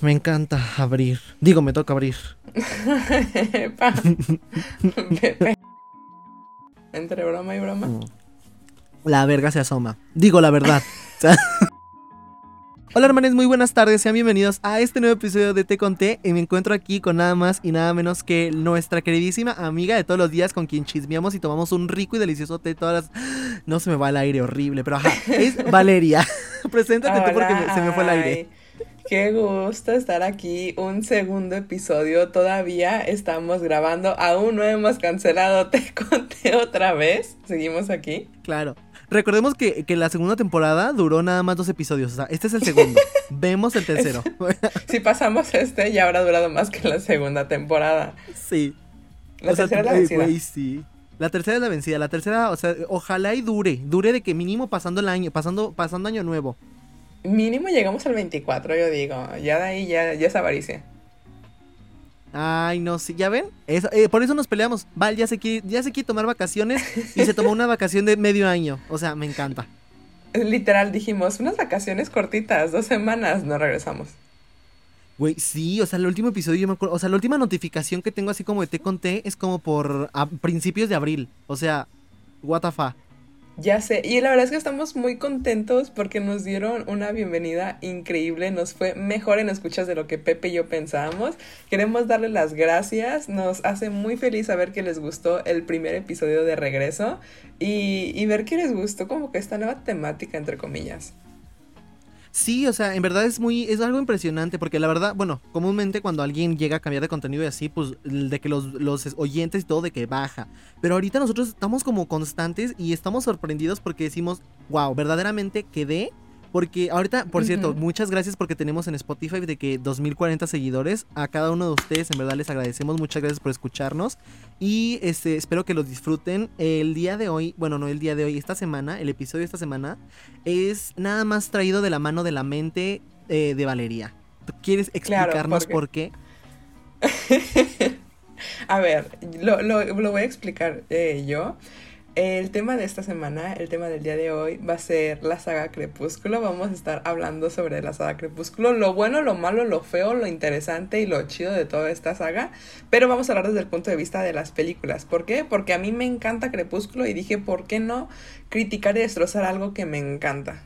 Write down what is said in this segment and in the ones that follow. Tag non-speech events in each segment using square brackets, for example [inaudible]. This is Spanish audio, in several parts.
me encanta abrir. Digo, me toca abrir. [laughs] Entre broma y broma. Mm. La verga se asoma. Digo la verdad. [laughs] Hola hermanos, muy buenas tardes, sean bienvenidos a este nuevo episodio de Te Conté y me encuentro aquí con nada más y nada menos que nuestra queridísima amiga de todos los días con quien chismeamos y tomamos un rico y delicioso té todas las... No se me va el aire horrible, pero ajá, es [laughs] Valeria. Preséntate tú porque se me fue el aire. Qué gusto estar aquí. Un segundo episodio. Todavía estamos grabando. Aún no hemos cancelado. [laughs] Te conté otra vez. Seguimos aquí. Claro. Recordemos que, que la segunda temporada duró nada más dos episodios, o sea, este es el segundo. [laughs] Vemos el tercero. [laughs] Si pasamos este, ya habrá durado más que la segunda temporada. sí. La O sea, tercera es la eh, vencida. sí. La tercera es la vencida. La tercera, o sea, ojalá y dure. Dure de que mínimo pasando el año, pasando, pasando año nuevo. Mínimo llegamos al 24, yo digo. Ya de ahí ya, ya es avaricia. Ay, no, sí, ¿ya ven? Eso, eh, por eso nos peleamos. Val ya se, quiere, ya se quiere tomar vacaciones y se tomó [laughs] una vacación de medio año. O sea, me encanta. Literal dijimos, unas vacaciones cortitas, dos semanas, no regresamos. Güey, sí, o sea, el último episodio yo me acuerdo, o sea, la última notificación que tengo así como de te conté es como por a principios de abril. O sea, what the fuck. Ya sé, y la verdad es que estamos muy contentos porque nos dieron una bienvenida increíble, nos fue mejor en escuchas de lo que Pepe y yo pensábamos. Queremos darle las gracias, nos hace muy feliz saber que les gustó el primer episodio de regreso y, y ver que les gustó como que esta nueva temática, entre comillas. Sí, o sea, en verdad es muy, es algo impresionante, porque la verdad, bueno, comúnmente cuando alguien llega a cambiar de contenido y así, pues de que los, los oyentes y todo de que baja. Pero ahorita nosotros estamos como constantes y estamos sorprendidos porque decimos, wow, verdaderamente quedé. Porque ahorita, por cierto, muchas gracias porque tenemos en Spotify de que 2040 seguidores. A cada uno de ustedes, en verdad les agradecemos. Muchas gracias por escucharnos. Y este, espero que los disfruten. El día de hoy, bueno, no el día de hoy, esta semana, el episodio de esta semana, es nada más traído de la mano de la mente eh, de Valeria. ¿Tú ¿Quieres Claro, explicarnos porque- por qué? [laughs] A ver, lo, lo- lo voy a explicar eh, yo. El tema de esta semana, el tema del día de hoy, va a ser la saga Crepúsculo. Vamos a estar hablando sobre la saga Crepúsculo, lo bueno, lo malo, lo feo, lo interesante y lo chido de toda esta saga. Pero vamos a hablar desde el punto de vista de las películas. ¿Por qué? Porque a mí me encanta Crepúsculo y dije, ¿por qué no criticar y destrozar algo que me encanta?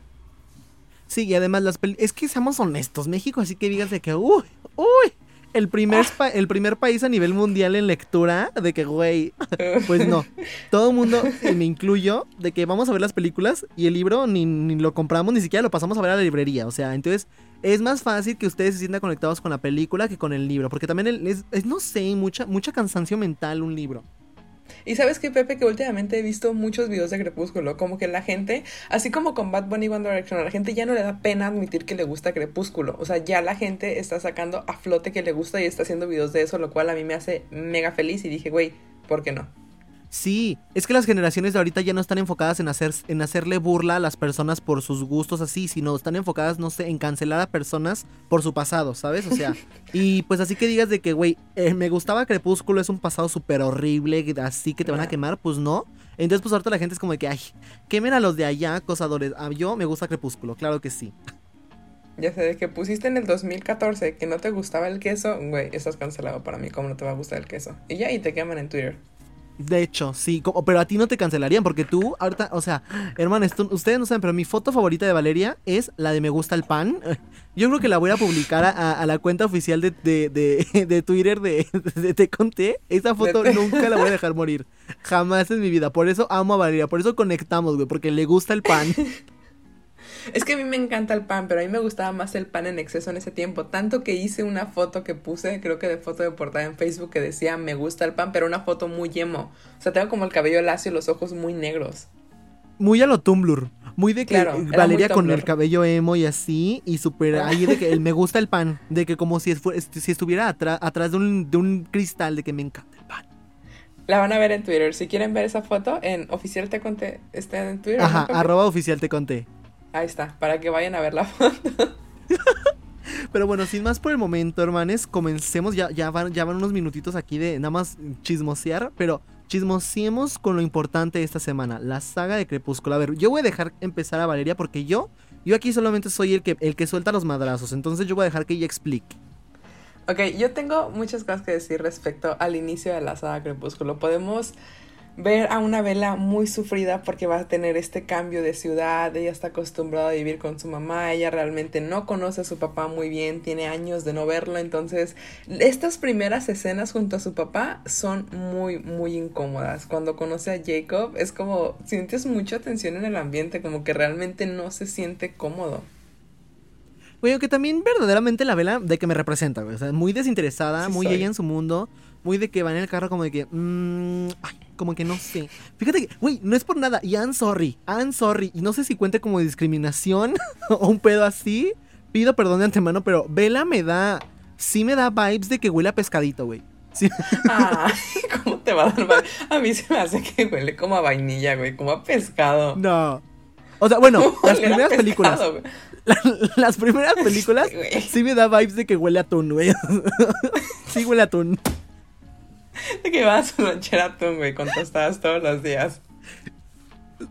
Sí, y además las pel- es que seamos honestos, México, así que digas de que, uy, uy, el primer, pa- el primer país a nivel mundial en lectura, de que, güey, [laughs] pues no. Todo el mundo, y me incluyo, de que vamos a ver las películas y el libro ni, ni lo compramos, ni siquiera lo pasamos a ver a la librería. O sea, entonces es más fácil que ustedes se sientan conectados con la película que con el libro, porque también el- es, es, no sé, mucha, mucha cansancio mental un libro. Y sabes que Pepe, que últimamente he visto muchos videos de Crepúsculo, como que la gente, así como con Bad Bunny One Direction, a la gente ya no le da pena admitir que le gusta Crepúsculo. O sea, ya la gente está sacando a flote que le gusta y está haciendo videos de eso, lo cual a mí me hace mega feliz y dije, güey, ¿por qué no? Sí, es que las generaciones de ahorita ya no están enfocadas en, hacer, en hacerle burla a las personas por sus gustos así, sino están enfocadas, no sé, en cancelar a personas por su pasado, ¿sabes? O sea, [laughs] y pues así que digas de que, güey, eh, me gustaba Crepúsculo, es un pasado súper horrible, así que te van a quemar, pues no. Entonces, pues ahorita la gente es como de que, ay, quemen a los de allá, acosadores. A yo me gusta Crepúsculo, claro que sí. Ya sé, de que pusiste en el 2014 que no te gustaba el queso, güey, estás cancelado para mí, ¿cómo no te va a gustar el queso? Y ya, y te queman en Twitter. De hecho, sí, como- pero a ti no te cancelarían porque tú, ahorita, o sea, hermano, esto- ustedes no saben, pero mi foto favorita de Valeria es la de me gusta el pan. Yo creo que la voy a publicar a, la cuenta oficial de, de, de- de Twitter de, de Te Conté. Esa foto nunca la voy a dejar morir. Jamás en mi vida. Por eso amo a Valeria, por eso conectamos, güey, porque le gusta el pan. [laughs] Es que a mí me encanta el pan, pero a mí me gustaba más el pan en exceso en ese tiempo. Tanto que hice una foto que puse, creo que de foto de portada en Facebook, que decía me gusta el pan, pero una foto muy emo. O sea, tengo como el cabello lacio y los ojos muy negros. Muy a lo Tumblr. Muy de que Claro, Valeria con Tumblr. el cabello emo y así. Y súper [laughs] ahí de que el me gusta el pan. De que como si, si estuviera atrás de un, de un cristal de que me encanta el pan. La van a ver en Twitter. Si quieren ver esa foto, en oficial te conté, está en Twitter. Ajá, ¿no, arroba oficial te conté. Ahí está, para que vayan a ver la [laughs] foto. Pero bueno, sin más por el momento, hermanes, comencemos. Ya, ya, van, ya van unos minutitos aquí de nada más chismosear, pero chismosiemos con lo importante de esta semana, la saga de Crepúsculo. A ver, yo voy a dejar empezar a Valeria porque yo Yo aquí solamente soy el que, el que suelta los madrazos, entonces yo voy a dejar que ella explique. Ok, yo tengo muchas cosas que decir respecto al inicio de la saga Crepúsculo. Podemos ver a una vela muy sufrida porque va a tener este cambio de ciudad, ella está acostumbrada a vivir con su mamá, ella realmente no conoce a su papá muy bien, tiene años de no verlo, entonces estas primeras escenas junto a su papá son muy, muy incómodas. Cuando conoce a Jacob es como sientes mucha tensión en el ambiente, como que realmente no se siente cómodo. Güey, que también verdaderamente la vela de que me representa, güey. O sea, muy desinteresada, muy ella en su mundo, muy de que va en el carro como de que... Mmm, ay, como que no sé. Fíjate que, güey, no es por nada. Y I'm sorry, I'm sorry. Y no sé si cuente como discriminación [laughs] o un pedo así. Pido perdón de antemano, pero Vela me da... Sí me da vibes de que huele a pescadito, güey. Sí. Ay, [laughs] ¿cómo te va a dar A mí se me hace que huele como a vainilla, güey, como a pescado. No. O sea, bueno, [laughs] las primeras películas. las primeras películas sí, me da vibes de que huele a atún, güey. sí huele a atún. [laughs] De que vas a lonchera atún, güey, con tostadas todos los días.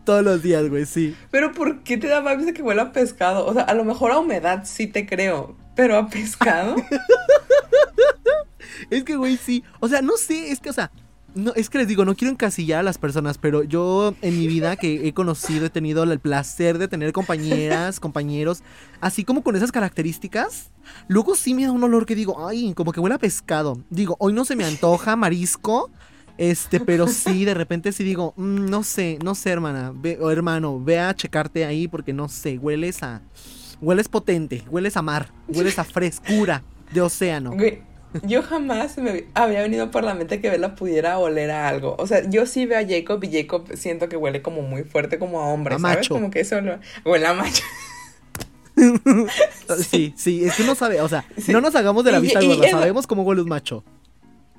Todos los días, güey, sí. Pero ¿por qué te da vibes de que huele a pescado? O sea, a lo mejor a humedad sí te creo, pero a pescado. [laughs] es que, güey, sí. O sea, no sé, es que, o sea, no, es que les digo, no quiero encasillar a las personas, pero yo en mi vida que he conocido, he tenido el placer de tener compañeras, [laughs] compañeros, así como con esas características. Luego sí me da un olor que digo, ay, como que huele a pescado. Digo, hoy no se me antoja marisco, este, pero sí, de repente sí digo, mm, no sé, no sé, hermana, o hermano, ve a checarte ahí porque no sé, hueles a, hueles potente, hueles a mar, hueles a frescura de océano. Yo jamás me había venido por la mente que Bella pudiera oler a algo. O sea, yo sí veo a Jacob y Jacob siento que huele como muy fuerte, como a hombre, ¿sabes? Macho. Como que eso lo... huele a macho. [laughs] sí, sí, es que no sabe, o sea, no nos hagamos de la vista gorda, sabemos cómo huele un macho.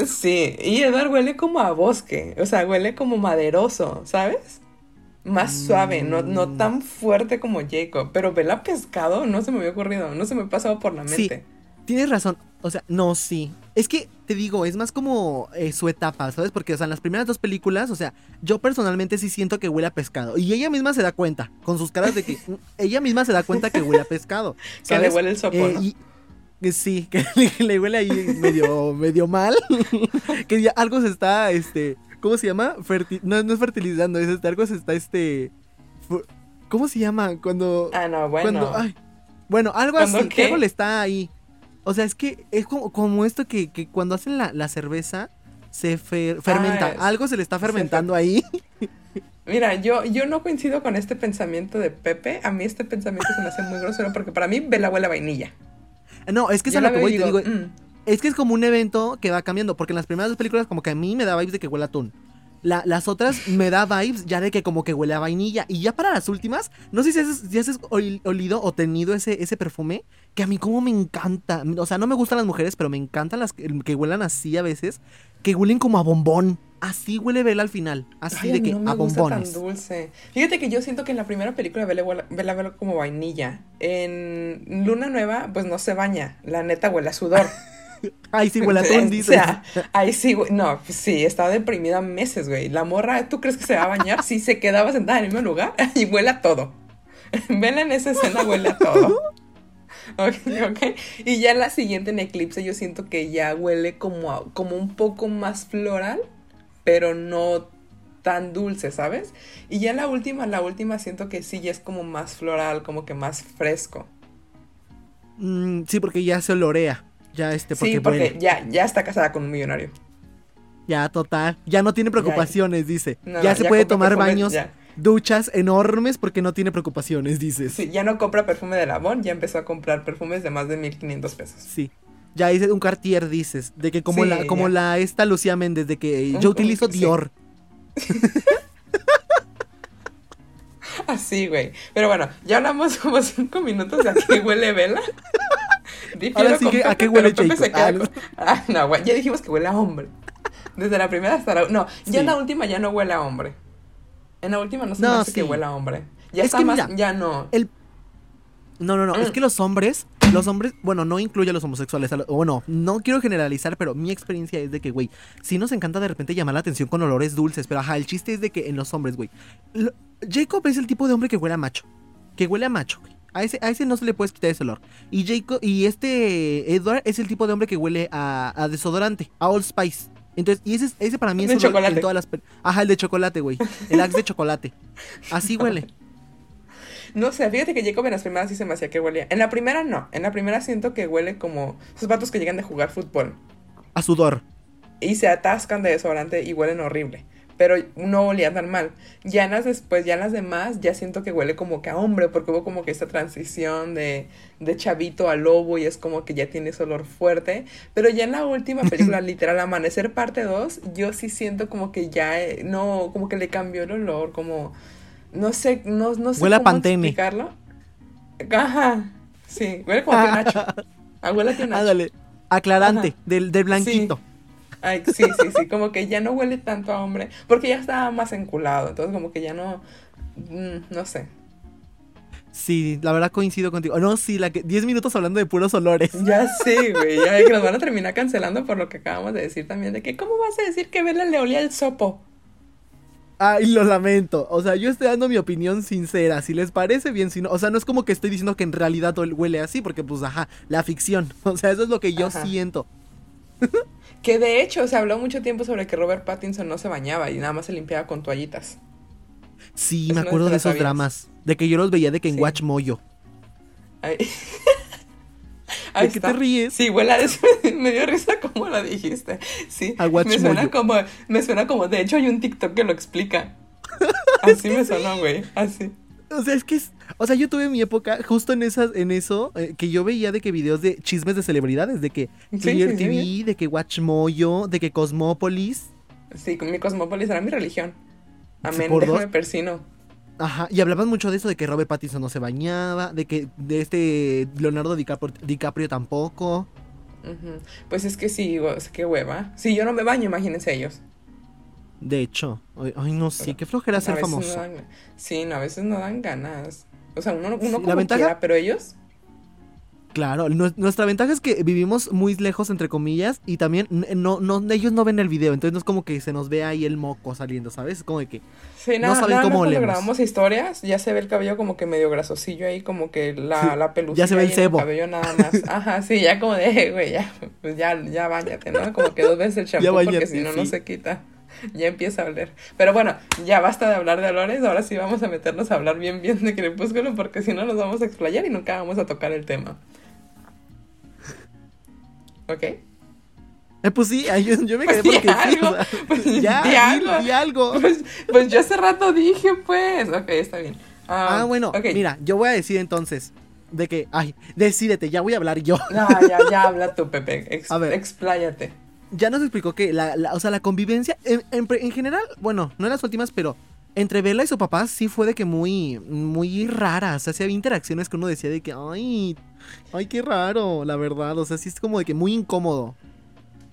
Sí, y Edward huele como a bosque, o sea, huele como maderoso, ¿sabes? Más suave, no, no mm. tan fuerte como Jacob, pero Bella pescado no se me había ocurrido, no se me ha pasado por la mente. Tienes razón. O sea, no, sí. Es que te digo, es más como eh, su etapa, ¿sabes? Porque, o sea, en las primeras dos películas, o sea, yo personalmente sí siento que huele a pescado. Y ella misma se da cuenta, con sus caras de que. [laughs] ella misma se da cuenta que huele a pescado. [laughs] Que le huele el sopo, eh, sí, [laughs] que le, huele ahí medio, medio mal. que ya algo se está, este. ¿Cómo se llama? no, no es fertilizando, es este, algo se está, este. ¿Cómo se llama? Cuando. Ah, no, bueno. bueno, algo así, que algo le está ahí o sea, es que es como, esto que, cuando hacen la, cerveza se fermenta. Ah, Algo se le está fermentando ahí. Mira, yo, yo no coincido con este pensamiento de Pepe. A mí este pensamiento se me hace muy grosero porque para mí ve la abuela vainilla. No, es que es a lo que voy, te digo. Mm". Es que es como un evento que va cambiando. Porque en las primeras dos películas, como que a mí me da vibes de que huele a atún. Las otras me da vibes ya de que como que huele a vainilla. Y ya para las últimas, no sé si has, si has olido o tenido ese, ese perfume que a mí como me encanta. O sea, no me gustan las mujeres, pero me encantan las que, que huelan así a veces, que huelen como a bombón. Así huele Bella al final, así de que a bombones. tan dulce. Fíjate que yo siento que en la primera película Bella huele, Bella como vainilla. En Luna Nueva, pues no se baña. La neta huele a sudor. [laughs] [laughs] Ay, sí, huele a atún, dice. O sea, ay, sí, güey. No, sí, estaba deprimida meses, güey. La morra, ¿tú crees que se va a bañar? Sí, se quedaba sentada en el mismo lugar [laughs] y huele a todo. [laughs] Bella en esa escena huele a todo. ok, Y ya la siguiente en Eclipse yo siento que ya huele como, como un poco más floral, pero no tan dulce, ¿sabes? Y ya la última, la última siento que sí, ya es como más floral, como que más fresco. Mm, sí, porque ya se olorea. Ya este, porque sí, porque ya, ya está casada con un millonario. Ya, total. Ya no tiene preocupaciones, dice. ya se puede tomar baños duchas enormes porque no tiene preocupaciones, dices. Sí, ya no compra perfume de Labón, ya empezó a comprar perfumes de más de 1500 pesos. Sí. Ya hice un Cartier, dices, de que como la como la esta Lucía Méndez de que yo utilizo Dior. [laughs] Así, güey. Pero bueno, ya hablamos [laughs] como cinco minutos de a qué huele vela. [laughs] Ahora sí que, ¿a qué huele Pepe ah, ah, no, güey, ya dijimos que huele a hombre. Desde la primera hasta la... No, ya en la última ya no huele a hombre. En la última no se no, me hace que huela a hombre. Ya está más, ya no. El... No, no, no, es mm. que los hombres, los hombres, bueno, no incluye a los homosexuales, bueno, no quiero generalizar, pero mi experiencia es de que, güey, sí nos encanta de repente llamar la atención con olores dulces, pero ajá, el chiste es de que en los hombres, güey, Jacob es el tipo de hombre que huele a macho, que huele a macho, güey. A ese, a ese no se le puede quitar ese olor. Y Jacob, y este Edward es el tipo de hombre que huele a, a desodorante, a Old Spice. Entonces, y ese, ese para mí es De olor chocolate. en todas las Ajá, el de chocolate, güey. El axe de chocolate. Así huele. [laughs] No sé, fíjate que Jacob en las primeras sí se me hacía que huelía. En la primera no. En la primera siento que huele como esos vatos que llegan de jugar fútbol. A sudor. Y se atascan de desodorante y huelen horrible. Pero no olía tan mal. Ya en las después, ya en las demás, ya siento que huele como que a hombre, porque hubo como que esta transición de, de chavito a lobo y es como que ya tiene ese olor fuerte. Pero ya en la última película, [laughs] literal, Amanecer parte 2, yo sí siento como que ya, eh, no, como que le cambió el olor, como, no sé, no, no sé Huele cómo explicarlo. Ajá, sí, huele como a tío Nacho. Ah, [laughs] huele a. Ándale. Aclarante, del, del blanquito. Ay, sí, sí, sí, como que ya no huele tanto a hombre, porque ya estaba más enculado, entonces como que ya no, mm, no sé. Sí, la verdad coincido contigo. No, sí, la que 10 minutos hablando de puros olores. Ya sé, güey, ya que nos van a terminar cancelando por lo que acabamos de decir también, de que ¿cómo vas a decir que Bella le olía el sopo? Ay, lo lamento. O sea, yo estoy dando mi opinión sincera. Si les parece bien, si no. O sea, no es como que estoy diciendo que en realidad huele así, porque pues, ajá, la ficción. [laughs] O sea, eso es lo que yo Ajá. siento. [laughs] Que de hecho se habló mucho tiempo sobre que Robert Pattinson no se bañaba y nada más se limpiaba con toallitas. Sí, me acuerdo de esos dramas. De que yo los veía de que en Sí. Watch Moyo. [laughs] ¿De Ahí qué te ríes? Sí, huele a eso. [laughs] Me dio risa como lo dijiste. Sí, A Watch me suena como, me suena como, de hecho hay un TikTok que lo explica. [laughs] Así me sonó, güey, así. O sea, es que es. O sea, yo tuve mi época justo en esas, en eso, eh, que yo veía de que videos de chismes de celebridades, de que Sí, Clear sí, sí. TV, de que Watch Moyo, de que Cosmópolis. Sí, con mi cosmópolis era mi religión. Amén, déjame persino. Ajá, y hablaban mucho de eso, de que Robert Pattinson no se bañaba, de que de este Leonardo DiCaprio, DiCaprio tampoco. Pues es que sí, o sea, qué hueva. Si yo no me baño, imagínense ellos. De hecho, ay, no sé, Pero qué flojera ser famoso. no dan- sí, no, a veces no dan ganas. O sea, uno, uno Sí, la como ventaja- quiera, pero ellos... Claro, nu- nuestra ventaja es que vivimos muy lejos, entre comillas, y también no, no, ellos no ven el video, entonces no es como que se nos ve ahí el moco saliendo, ¿sabes? Es como de que, Sí, No nada, saben nada cómo olemos. grabamos historias, ya se ve el cabello como que medio grasosillo ahí, como que la, Sí, la pelucilla ya se ve el cebo. cabello nada más. [laughs] Ajá, sí, ya como de, "Eh, güey, ya, pues ya, ya bañate, ¿no? Como que dos veces el [laughs] champú porque si no, no se quita. Ya empieza a oler. Pero bueno, ya basta de hablar de olores, ahora sí vamos a meternos a hablar bien bien de Crepúsculo porque si no nos vamos a explayar y nunca vamos a tocar el tema. ¿Ok? eh, pues sí, yo, yo me Pues quedé porque sí, o algo, sea, pues ya, di algo. di algo. Pues, pues yo hace rato dije, pues. Ok, está bien. Ah, bueno, ok. mira, yo voy a decir entonces, de que, ay, decídete, ya voy a hablar yo. No, ya, ya habla tú, Pepe. Ex- A ver. Expláyate. Ya nos explicó que la, o sea, la convivencia, en, en general, bueno, no en las últimas, pero entre Bella y su papá sí fue de que muy, muy rara. O sea, sí había interacciones que uno decía de que, ay, ay, qué raro, la verdad. O sea, sí es como de que muy incómodo.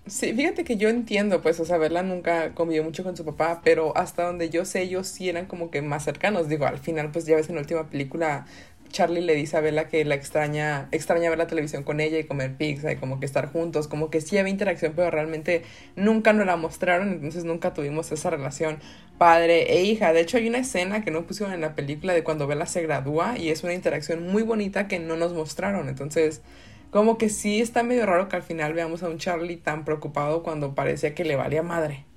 Sí, fíjate que yo entiendo, pues, o sea, Bella nunca convivió mucho con su papá, pero hasta donde yo sé, ellos sí eran como que más cercanos. Digo, al final, pues ya ves en la última película, Charlie le dice a Bella que la extraña, extraña ver la televisión con ella y comer pizza y como que estar juntos, como que sí había interacción, pero realmente nunca nos la mostraron, entonces nunca tuvimos esa relación padre e hija. De hecho, hay una escena que no pusieron en la película de cuando Bella se gradúa y es una interacción muy bonita que no nos mostraron, entonces... Como que sí está medio raro que al final veamos a un Charlie tan preocupado cuando parecía que le valía madre.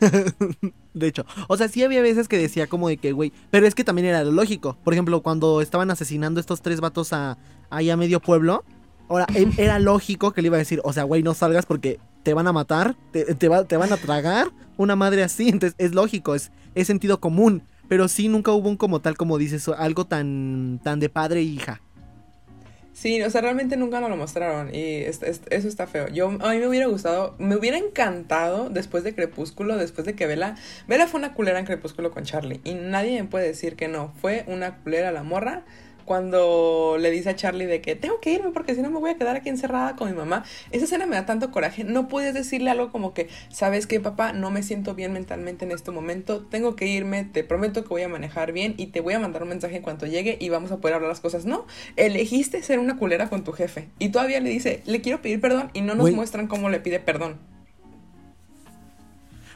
[laughs] De hecho, o sea, sí había veces que decía como de que, güey, pero es que también era lo lógico. Por ejemplo, cuando estaban asesinando estos tres vatos a, ahí a medio pueblo, ahora, él- [laughs] era lógico que le iba a decir, o sea, güey, no salgas porque te van a matar, te, te, va- te van a tragar una madre así. Entonces, es lógico, es, es sentido común. Pero sí, nunca hubo un como tal, como dices, algo tan, tan de padre e hija. Sí, o sea, realmente nunca nos lo mostraron y es- es- eso está feo. Yo, a mí me hubiera gustado, me hubiera encantado después de Crepúsculo, después de que Bella, Bella fue una culera en Crepúsculo con Charlie y nadie me puede decir que no, fue una culera la morra cuando le dice a Charlie de que tengo que irme porque si no me voy a quedar aquí encerrada con mi mamá. Esa escena me da tanto coraje, no puedes decirle algo como que, sabes que papá, no me siento bien mentalmente en este momento, tengo que irme, te prometo que voy a manejar bien y te voy a mandar un mensaje en cuanto llegue y vamos a poder hablar las cosas. No, elegiste ser una culera con tu jefe. Y todavía le dice, le quiero pedir perdón y no nos muestran cómo le pide perdón.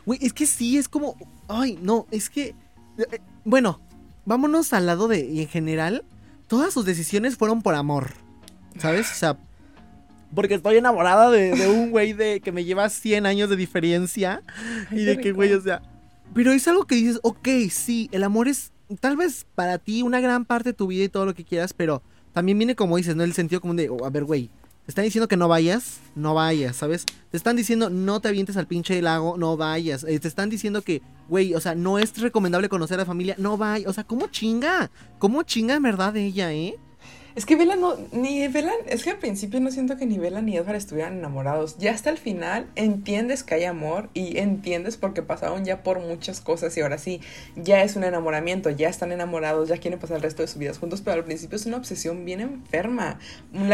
Güey, es que sí, es como. Ay, no, es que. eh, Bueno, vámonos al lado de. y En general, todas sus decisiones fueron por amor. ¿Sabes? O sea, porque estoy enamorada de, un güey de que me lleva 100 años de diferencia. y de que, güey, o sea. Pero es algo que dices, ok, sí, el amor es tal vez para ti una gran parte de tu vida y todo lo que quieras, pero también viene como dices, ¿no? El sentido común de, oh, a ver, güey, te están diciendo que no vayas, no vayas, ¿sabes? Te están diciendo no te avientes al pinche lago, no vayas. Eh, te están diciendo que, güey, o sea, no es recomendable conocer a la familia, no vayas. O sea, ¿cómo chinga? ¿Cómo chinga en verdad ella, eh? Es que Bella no, ni Bella, es que al principio no siento que ni Bella ni Edward estuvieran enamorados. Ya hasta el final entiendes que hay amor y entiendes porque pasaron ya por muchas cosas y ahora sí, ya es un enamoramiento, ya están enamorados, ya quieren pasar el resto de sus vidas juntos, pero al principio es una obsesión bien enferma.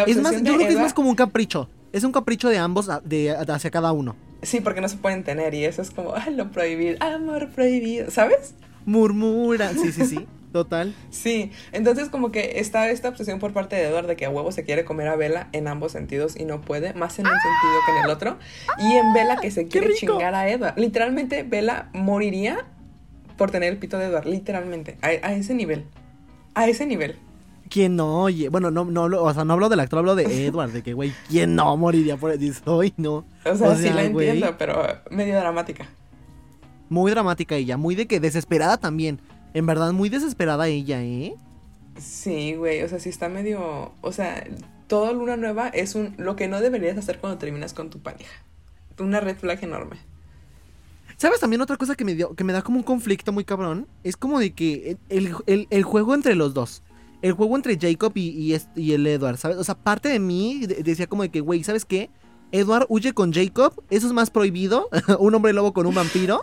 es más, yo creo que es más como un capricho. Es un capricho de ambos de, hacia cada uno. Sí, porque no se pueden tener y eso es como, ay, lo prohibido, amor prohibido, ¿sabes? Murmura, sí, sí, sí. [laughs] Total. Sí, entonces como que está esta obsesión por parte de Edward de que a huevo se quiere comer a Bella en ambos sentidos y no puede, más en un sentido que en el otro. Y en Bella que se quiere chingar a Edward. Literalmente Bella moriría por tener el pito de Edward, literalmente, a, ese nivel. A ese nivel. ¿Quién no? Oye, bueno, no, no, o sea, no hablo del actor, hablo de [laughs] Edward, de que, güey, ¿quién no moriría por eso? Hoy no. O sea, sí la entiendo, pero medio dramática. Muy dramática ella, muy de que desesperada también. En verdad, muy desesperada ella, ¿eh? Sí, güey, o sea, sí está medio... O sea, toda luna nueva es un lo que no deberías hacer cuando terminas con tu pareja. Una red flag enorme. ¿Sabes también otra cosa que me, dio, que me da como un conflicto muy cabrón? Es como de que el, juego entre los dos. El juego entre Jacob y, y, el Edward, ¿sabes? O sea, parte de mí decía como de que, güey, ¿sabes qué? Edward huye con Jacob, eso es más prohibido. [laughs] un hombre lobo con un vampiro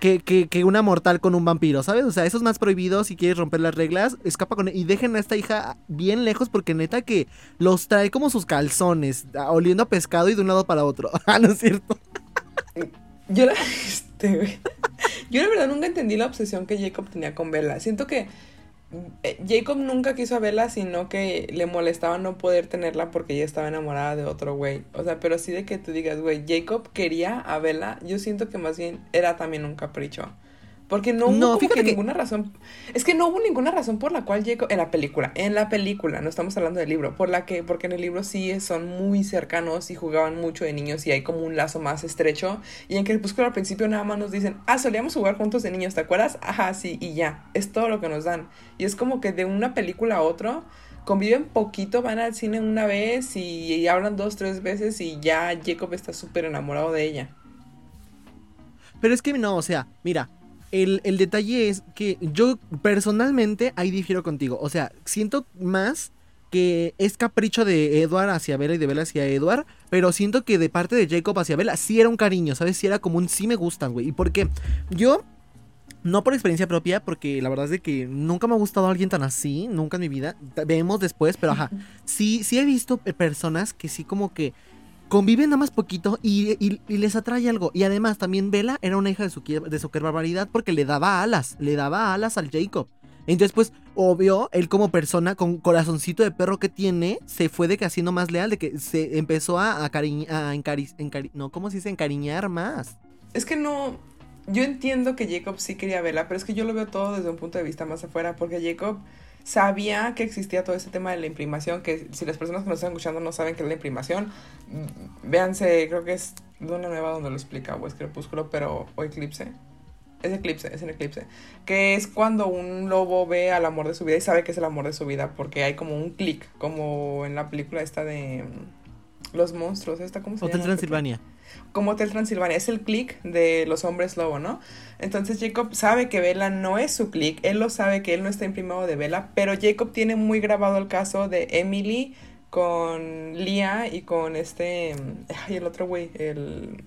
que, una mortal con un vampiro, ¿sabes? O sea, eso es más prohibido si quieres romper las reglas. Escapa con... Y dejen a esta hija bien lejos porque neta que los trae como sus calzones, oliendo a pescado y de un lado para otro. [laughs] ah, ¿no es cierto? Yo la... [laughs] Este, Yo la verdad nunca entendí la obsesión que Jacob tenía con Bella. Siento que Jacob nunca quiso a Bella, sino que le molestaba no poder tenerla porque ella estaba enamorada de otro güey. O sea, pero así de que tú digas, güey, Jacob quería a Bella, yo siento que más bien era también un capricho. Porque no hubo ninguna razón. Es que no hubo ninguna razón por la cual Jacob. En la película, en la película, no estamos hablando del libro. Por la que, porque en el libro sí son muy cercanos y jugaban mucho de niños y hay como un lazo más estrecho. Y en Crepúsculo al principio nada más nos dicen, ah, solíamos jugar juntos de niños, ¿te acuerdas? Ajá, sí, y ya. Es todo lo que nos dan. Y es como que de una película a otro conviven poquito, van al cine una vez y, y hablan dos, tres veces y ya Jacob está súper enamorado de ella. Pero es que no, o sea, mira, el, detalle es que yo personalmente ahí difiero contigo. O sea, siento más que es capricho de Edward hacia Bella y de Bella hacia Edward, pero siento que de parte de Jacob hacia Bella sí era un cariño, ¿sabes? Sí era como un sí me gustan, güey. ¿Y por qué? Yo, no por experiencia propia, porque la verdad es de que nunca me ha gustado alguien tan así, nunca en mi vida. Vemos después, pero ajá. Sí, sí he visto personas que sí como que conviven nada más poquito y, les atrae algo. Y además también Bella era una hija de su, de su barbaridad porque le daba alas, le daba alas al Jacob. Entonces, pues, obvio, él como persona con corazoncito de perro que tiene, se fue de que haciendo más leal, de que se empezó a, a, no, ¿cómo se dice? Encariñar más. Es que no, yo entiendo que Jacob sí quería verla, pero es que yo lo veo todo desde un punto de vista más afuera, porque Jacob sabía que existía todo ese tema de la imprimación, que si las personas que nos están escuchando no saben qué es la imprimación, mm, véanse, creo que es de una nueva donde lo explica, o es crepúsculo, pero, o eclipse. Es eclipse, es en eclipse. Que es cuando un lobo ve al amor de su vida y sabe que es el amor de su vida, porque hay como un clic, como en la película esta de mm, los monstruos, esta, ¿cómo se Hotel Transilvania como Hotel Transilvania, es el click de los hombres lobo, ¿no? Entonces Jacob sabe que Bella no es su click, él lo sabe que él no está imprimado de Bella, pero Jacob tiene muy grabado el caso de Emily con Lia y con este, ay, el otro güey, el...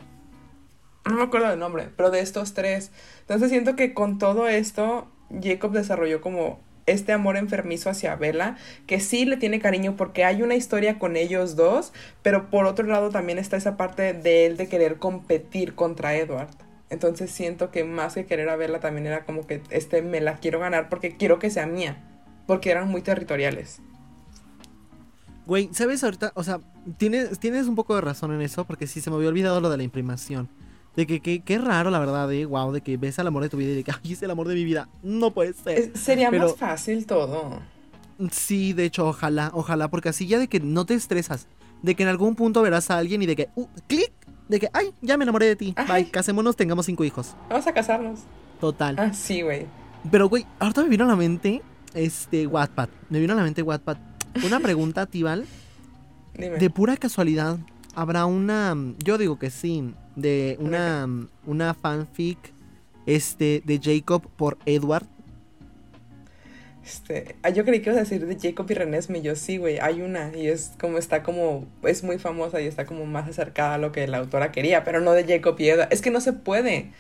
No me acuerdo del nombre, pero de estos tres. Entonces siento que con todo esto, Jacob desarrolló como este amor enfermizo hacia Bella, que sí le tiene cariño porque hay una historia con ellos dos, pero por otro lado también está esa parte de él de querer competir contra Edward. Entonces siento que más que querer a Bella también era como que este me la quiero ganar porque quiero que sea mía, porque eran muy territoriales. Güey, ¿sabes ahorita? O sea, tienes, tienes un poco de razón en eso, porque sí se me había olvidado lo de la imprimación. De que qué raro, la verdad, de wow, de que ves al amor de tu vida y de que ay, es el amor de mi vida. No puede ser. sería más fácil todo. Sí, de hecho, ojalá, ojalá, porque así ya de que no te estresas, de que en algún punto verás a alguien y de que, uh, clic, de que, ay, ya me enamoré de ti, Ajá. bye, casémonos, tengamos cinco hijos. Vamos a casarnos. Total. Ah, sí, güey. Pero, güey, ahorita me vino a la mente, este, Wattpad, me vino a la mente Wattpad. Una pregunta, Tibal, [laughs] Dime. de pura casualidad, ¿habrá una, yo digo que sí, de una, una fanfic, este, de Jacob por Edward? Este, ah, yo creí que ibas a decir de Jacob y René Smith. Yo sí, güey, hay una y es como está como, es muy famosa y está como más acercada a lo que la autora quería, pero no de Jacob y Edward. Es que no se puede,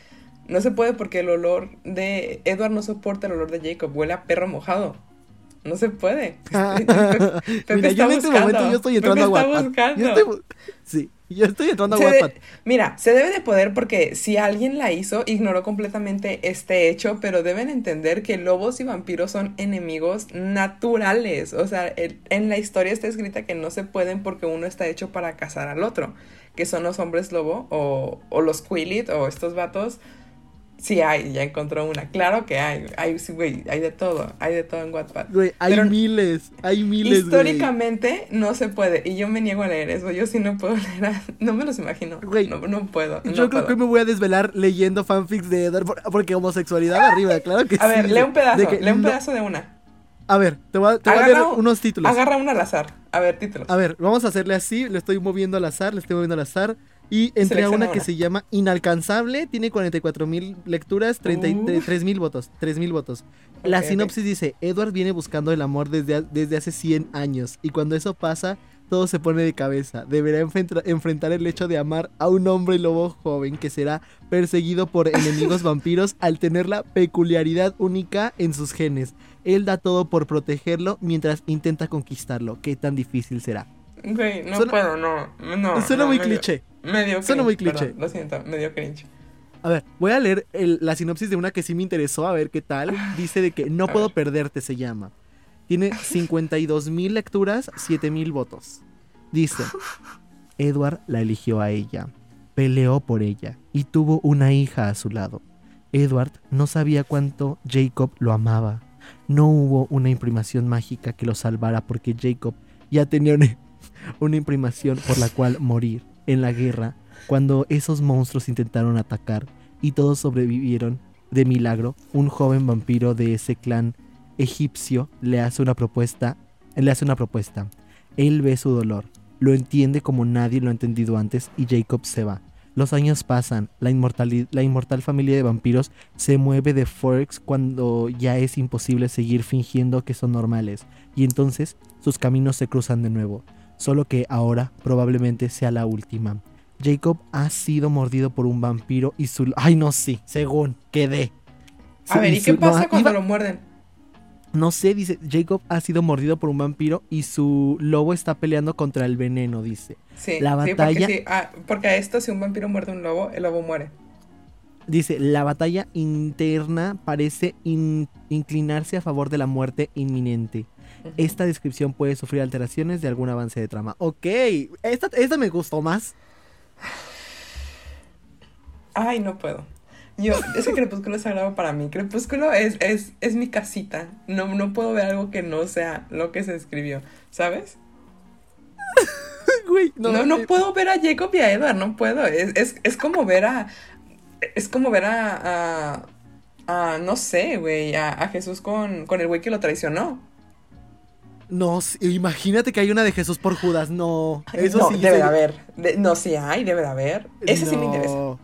no se puede porque el olor de Edward no soporta el olor de Jacob, huele a perro mojado. No se puede. [laughs] Mira, yo en este momento yo estoy entrando a buscando. Yo estoy sí, [laughs] yo estoy entrando a de- mira, se debe de poder porque si alguien la hizo, ignoró completamente este hecho, pero deben entender que lobos y vampiros son enemigos naturales. O sea, el- en la historia está escrita que no se pueden porque uno está hecho para cazar al otro, que son los hombres lobo o, o los Quillit o estos vatos. Sí hay, ya encontró una. Claro que hay. Hay, güey, hay de todo. Hay de todo en Wattpad. Güey, hay Pero- miles, hay miles. Históricamente no se puede. Y yo me niego a leer eso. Yo sí no puedo [laughs] leer. a- No me los imagino. Güey, no, no puedo. Yo no creo puedo. que me voy a desvelar leyendo fanfics de Edward por- porque homosexualidad arriba, claro que A sí. ver, lee un pedazo. que lee un pedazo de una. A ver, te voy a, te voy a leer un- unos títulos. Agarra una al azar. A ver, títulos. A ver, vamos a hacerle así, le estoy moviendo al azar, le estoy moviendo al azar. Y entré a una que se llama Inalcanzable, tiene 44 mil lecturas, 33 mil votos, 3 mil votos. La sinopsis dice, Edward viene buscando el amor desde, desde hace 100 años y cuando eso pasa, todo se pone de cabeza. Deberá enfrenta- enfrentar el hecho de amar a un hombre lobo joven que será perseguido por [laughs] enemigos vampiros al tener la peculiaridad única en sus genes. Él da todo por protegerlo mientras intenta conquistarlo. ¿Qué tan difícil será? Güey, no Suena- puedo, no. No. Suena no, muy medio- cliché. Medio Suena muy cliché. perdón, lo siento, medio cringe. A ver, voy a leer el- la sinopsis de una que sí me interesó, a ver qué tal. Dice de que No puedo perderte se llama. Tiene [laughs] 52 mil lecturas, 7 mil votos. Dice, [laughs] Edward la eligió a ella, peleó por ella y tuvo una hija a su lado. Edward no sabía cuánto Jacob lo amaba. No hubo una imprimación mágica que lo salvara porque Jacob ya tenía una, [laughs] una imprimación por la cual morir en la guerra cuando esos monstruos intentaron atacar y todos sobrevivieron de milagro. Un joven vampiro de ese clan egipcio le hace una propuesta, le hace una propuesta. Él ve su dolor, lo entiende como nadie lo ha entendido antes y Jacob se va. Los años pasan, la, la inmortal familia de vampiros se mueve de Forks cuando ya es imposible seguir fingiendo que son normales, y entonces sus caminos se cruzan de nuevo, solo que ahora probablemente sea la última. Jacob ha sido mordido por un vampiro y su... Ay, no, sí, según, quedé. A Su- ver, ¿y su- qué no, pasa cuando iba- lo muerden? No sé, dice, Jacob ha sido mordido por un vampiro y su lobo está peleando contra el veneno, dice. Sí, La sí, batalla- porque, sí, ah, porque a esto, si un vampiro muerde a un lobo, el lobo muere. Dice, la batalla interna parece in- inclinarse a favor de la muerte inminente. Esta descripción puede sufrir alteraciones de algún avance de trama. Ok, esta, esta me gustó más. Ay, no puedo. Yo, ese crepúsculo es sagrado para mí. Crepúsculo es, es, es mi casita. No, no puedo ver algo que no sea lo que se escribió, ¿sabes? [laughs] Güey, No, no, eh, puedo ver a Jacob y a Edward, no puedo. Es, es, es como ver a. Es como ver a. a, a, no sé, güey, a, a Jesús con, con el güey que lo traicionó. No, imagínate que hay una de Jesús por Judas. No, eso no, sí. debe de haber. De- no, sí hay, debe de haber. Ese sí me interesa. No,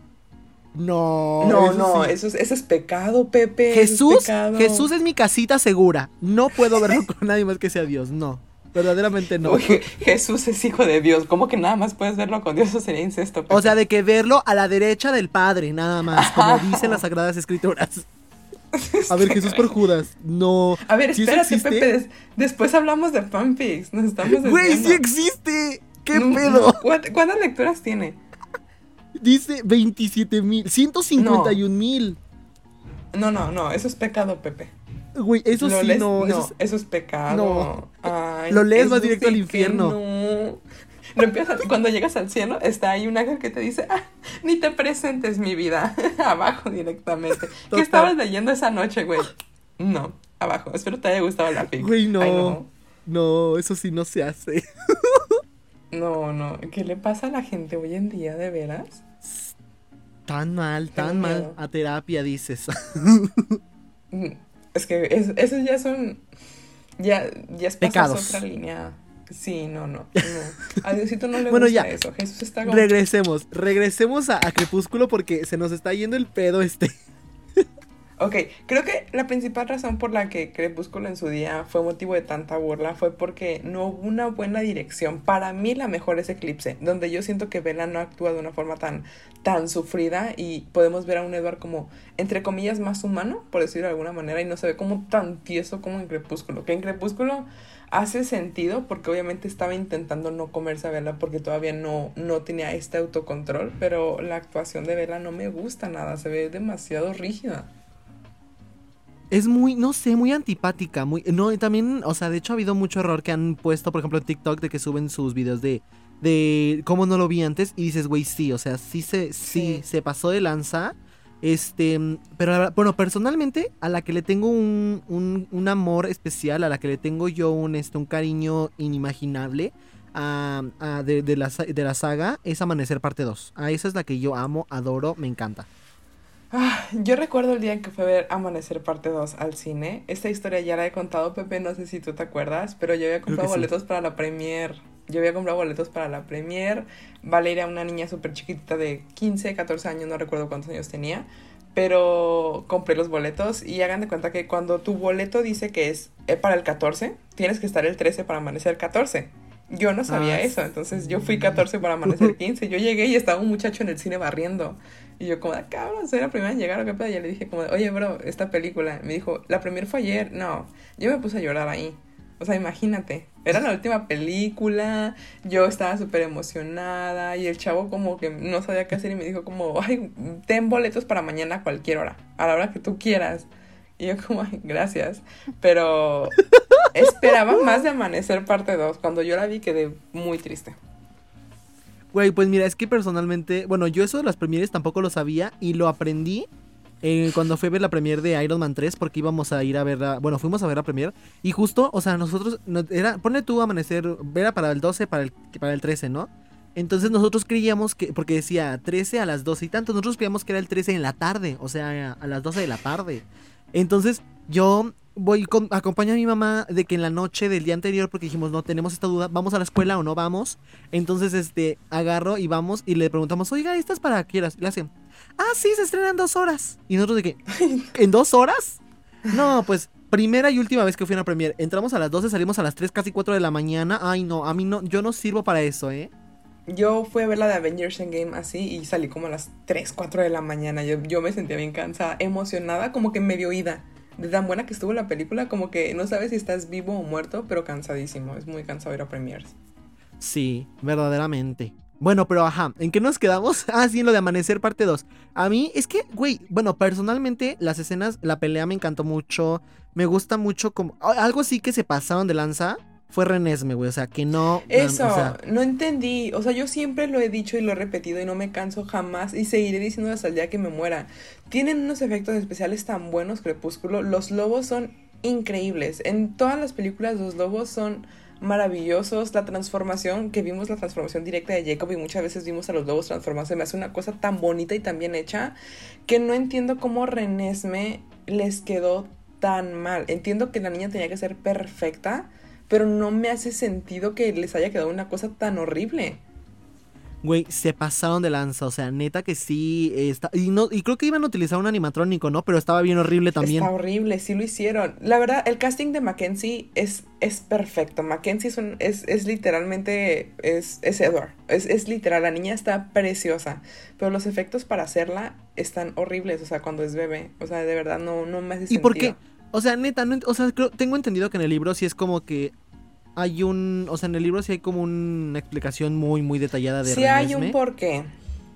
No, No, eso no, sí. eso es, eso es pecado, Pepe. es Jesús, pecado. Jesús es mi casita segura. No puedo verlo [laughs] con nadie más que sea Dios. No, verdaderamente no. Uy, Jesús es hijo de Dios. ¿Cómo que nada más puedes verlo con Dios? Eso sería incesto. Pepe. O sea, de que verlo a la derecha del Padre, nada más, como dicen las Sagradas Escrituras. [laughs] A ver, Jesús por Judas. No. A ver, ¿sí eso espérate? Pepe. des- después hablamos de fanfics. Nos estamos Güey, sí existe. ¿Qué No, pedo? no, ¿cuántas- ¿Cuántas lecturas tiene? Dice 27 mil, 151 mil. No, no, no, eso es pecado, Pepe. Güey, eso Lo sí, lees- no. eso eso, es- pecado. No. Ay, Lo lees, vas directo al sí infierno. No. [laughs] No empiezas- cuando llegas al cielo, está ahí un ángel que te dice, "Ah, ni te presentes mi vida. [laughs] Abajo directamente. Total. [laughs] ¿Qué estabas leyendo esa noche, güey? No. abajo. Espero te haya gustado la fic. Güey, Ay, no. No, eso sí no se hace. No, no. ¿Qué le pasa a la gente hoy en día, de veras? Tan mal, tan mal. miedo. A terapia dices. Es que es- esos ya son. Ya, ya es Pecados. otra línea. Sí, no, no. no. A Diosito no le [laughs] Bueno, gusta ya. eso. Jesús está como. regresemos, regresemos a, a Crepúsculo porque se nos está yendo el pedo este. [laughs] Ok, creo que la principal razón por la que Crepúsculo en su día fue motivo de tanta burla fue porque no hubo una buena dirección. Para mí la mejor es Eclipse, donde yo siento que Bella no actúa de una forma tan, tan sufrida y podemos ver a un Edward como, entre comillas, más humano, por decirlo de alguna manera, y no se ve como tan tieso como en Crepúsculo. Que en Crepúsculo hace sentido porque obviamente estaba intentando no comerse a Bella porque todavía no, no tenía este autocontrol, pero la actuación de Bella no me gusta nada, se ve demasiado rígida. Es muy, no sé, muy antipática, muy, no, y también, o sea, de hecho ha habido mucho error que han puesto, por ejemplo, en TikTok de que suben sus videos de, de cómo no lo vi antes y dices, güey, sí, o sea, sí se, sí, Sí. se pasó de lanza, este, pero bueno, personalmente a la que le tengo un, un, un amor especial, a la que le tengo yo un, este, un cariño inimaginable a, a- de, de la, de la saga es Amanecer parte 2. A esa es la que yo amo, adoro, me encanta. Ah, yo recuerdo el día en que fue a ver Amanecer parte 2 al cine. Esta historia ya la he contado, Pepe, no sé si tú te acuerdas, pero yo había comprado sí. boletos para la premier. Yo había comprado boletos para la premier. Valeria, una niña súper chiquitita de 15, 14 años, no recuerdo cuántos años tenía. Pero compré los boletos y hagan de cuenta que cuando tu boleto dice que es eh, para el 14, tienes que estar el 13 para amanecer 14. Yo no sabía Ah, eso, entonces yo fui 14 para amanecer 15. [laughs] Yo llegué y estaba un muchacho en el cine barriendo. Y yo como, "Ah, cabrón, soy la primera en llegar o qué pedo. Y le dije como, oye, bro, esta película. Me dijo, la premier fue ayer. No, yo me puse a llorar ahí. O sea, imagínate, era la última película, yo estaba súper emocionada y el chavo como que no sabía qué hacer y me dijo como, ay, ten boletos para mañana a cualquier hora, a la hora que tú quieras. Y yo como, ay, gracias. Pero [laughs] esperaba más de Amanecer parte 2. Cuando yo la vi quedé muy triste. Güey, pues mira, es que personalmente, bueno, yo eso de las premieres tampoco lo sabía y lo aprendí eh, cuando fui a ver la premiere de Iron Man 3 porque íbamos a ir a verla, bueno, fuimos a ver la premiere y justo, o sea, nosotros, no- era, ponle tú amanecer, era para el 12, para el, para el 13, ¿no? Entonces nosotros creíamos que, porque decía 13 a las 12 y tanto, nosotros creíamos que era el 13 en la tarde, o sea, a las 12 de la tarde. Entonces yo voy, con, acompaño a mi mamá de que en la noche del día anterior, porque dijimos, no, tenemos esta duda, ¿vamos a la escuela o no vamos? Entonces, este, agarro y vamos y le preguntamos, oiga, ¿esta es para qué le hacen, ah, sí, se estrena en dos horas. Y nosotros de que, ¿en dos horas? No, pues, primera y última vez que fui a una premiere. Entramos a las 12, salimos a las 3, casi 4 de la mañana. Ay, no, a mí no, yo no sirvo para eso, ¿eh? Yo fui a ver la de Avengers Endgame así y salí como a las 3, 4 de la mañana. Yo, yo me sentía bien cansada, emocionada, como que medio ida. De tan buena que estuvo la película, como que no sabes si estás vivo o muerto, pero cansadísimo. Es muy cansado ir a premiers. Sí, verdaderamente. Bueno, pero ajá, ¿en qué nos quedamos? [laughs] Ah, sí, en lo de Amanecer parte 2. A mí es que, güey, bueno, personalmente las escenas, la pelea me encantó mucho. Me gusta mucho como... Algo sí que se pasaron de lanza fue Renesme, güey. O sea, que no... Eso, o sea, no entendí. O sea, yo siempre lo he dicho y lo he repetido y no me canso jamás y seguiré diciendo hasta el día que me muera. Tienen unos efectos especiales tan buenos, Crepúsculo. Los lobos son increíbles. En todas las películas los lobos son maravillosos. La transformación, que vimos la transformación directa de Jacob y muchas veces vimos a los lobos transformarse, me hace una cosa tan bonita y tan bien hecha que no entiendo cómo Renesme les quedó tan mal. Entiendo que la niña tenía que ser perfecta, pero no me hace sentido que les haya quedado una cosa tan horrible. Güey, se pasaron de lanza. O sea, neta que sí. está, y, no, y creo que iban a utilizar un animatrónico, ¿no? Pero estaba bien horrible también. Está horrible, sí lo hicieron. La verdad, el casting de Mackenzie es, es perfecto. Mackenzie es, un- es, es literalmente, es, es Edward. Es, es literal, la niña está preciosa. Pero los efectos para hacerla están horribles, o sea, cuando es bebé. O sea, de verdad no, no me hace ¿Y sentido. por qué? O sea, neta, no o sea, creo- tengo entendido que en el libro sí es como que hay un, o sea, en el libro sí hay como una explicación muy, muy detallada de Sí hay un porqué.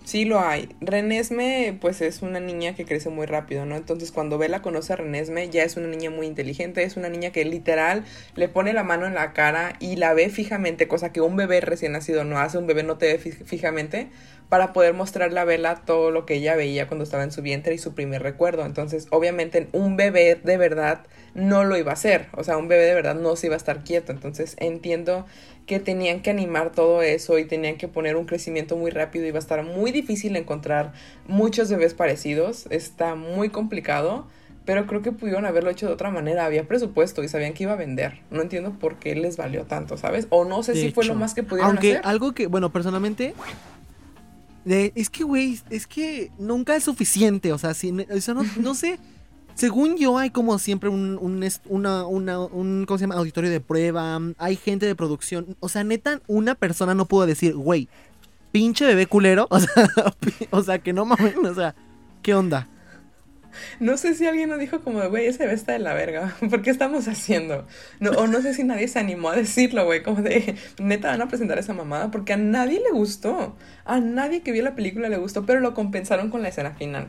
Sí lo hay. Renesme, pues es una niña que crece muy rápido, ¿no? Entonces cuando Bella conoce a Renesme, ya es una niña muy inteligente, es una niña que literal le pone la mano en la cara y la ve fijamente, cosa que un bebé recién nacido no hace, un bebé no te ve fijamente, para poder mostrarle a Bella todo lo que ella veía cuando estaba en su vientre y su primer recuerdo. Entonces, obviamente, un bebé de verdad no lo iba a hacer, o sea, un bebé de verdad no se iba a estar quieto. Entonces, entiendo que tenían que animar todo eso y tenían que poner un crecimiento muy rápido y va a estar muy difícil encontrar muchos bebés parecidos, está muy complicado, pero creo que pudieron haberlo hecho de otra manera, había presupuesto y sabían que iba a vender, no entiendo por qué les valió tanto, ¿sabes? O no sé si fue lo más que pudieron aunque algo que, bueno, personalmente... es que, güey, es que nunca es suficiente, o sea, si, no, no sé, según yo, hay como siempre un, un, una, una, un ¿cómo se llama? auditorio de prueba, hay gente de producción. O sea, neta, una persona no pudo decir, güey, pinche bebé culero. [laughs] O sea, o sea que no mames, o sea, ¿qué onda? No sé si alguien nos dijo como, güey, ese bebé está de la verga. [laughs] ¿Por qué estamos haciendo? No, o no sé si nadie se animó a decirlo, güey. Como de, neta, van a presentar esa mamada. Porque a nadie le gustó. A nadie que vio la película le gustó, pero lo compensaron con la escena final.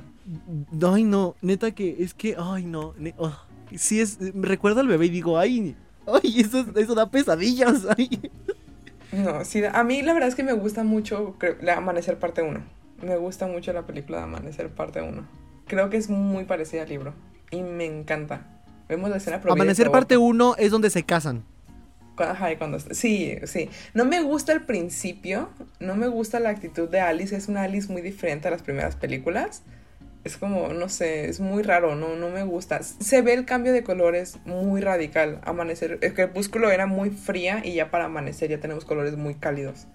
Ay, no, neta que es que, ay, no. Oh, sí es, recuerdo al bebé y digo, ay, ay, eso, eso da pesadillas. No, sí, a mí la verdad es que me gusta mucho la Amanecer parte 1. Me gusta mucho la película de Amanecer parte 1. Creo que es muy parecida al libro y me encanta. Vemos la escena Amanecer parte 1 es donde se casan. Ajá, cuando... Sí, sí. No me gusta el principio, no me gusta la actitud de Alice, es una Alice muy diferente a las primeras películas. Es como, no sé, es muy raro, no, no me gusta. Se ve el cambio de colores muy radical. Amanecer, el crepúsculo era muy fría y ya para amanecer ya tenemos colores muy cálidos.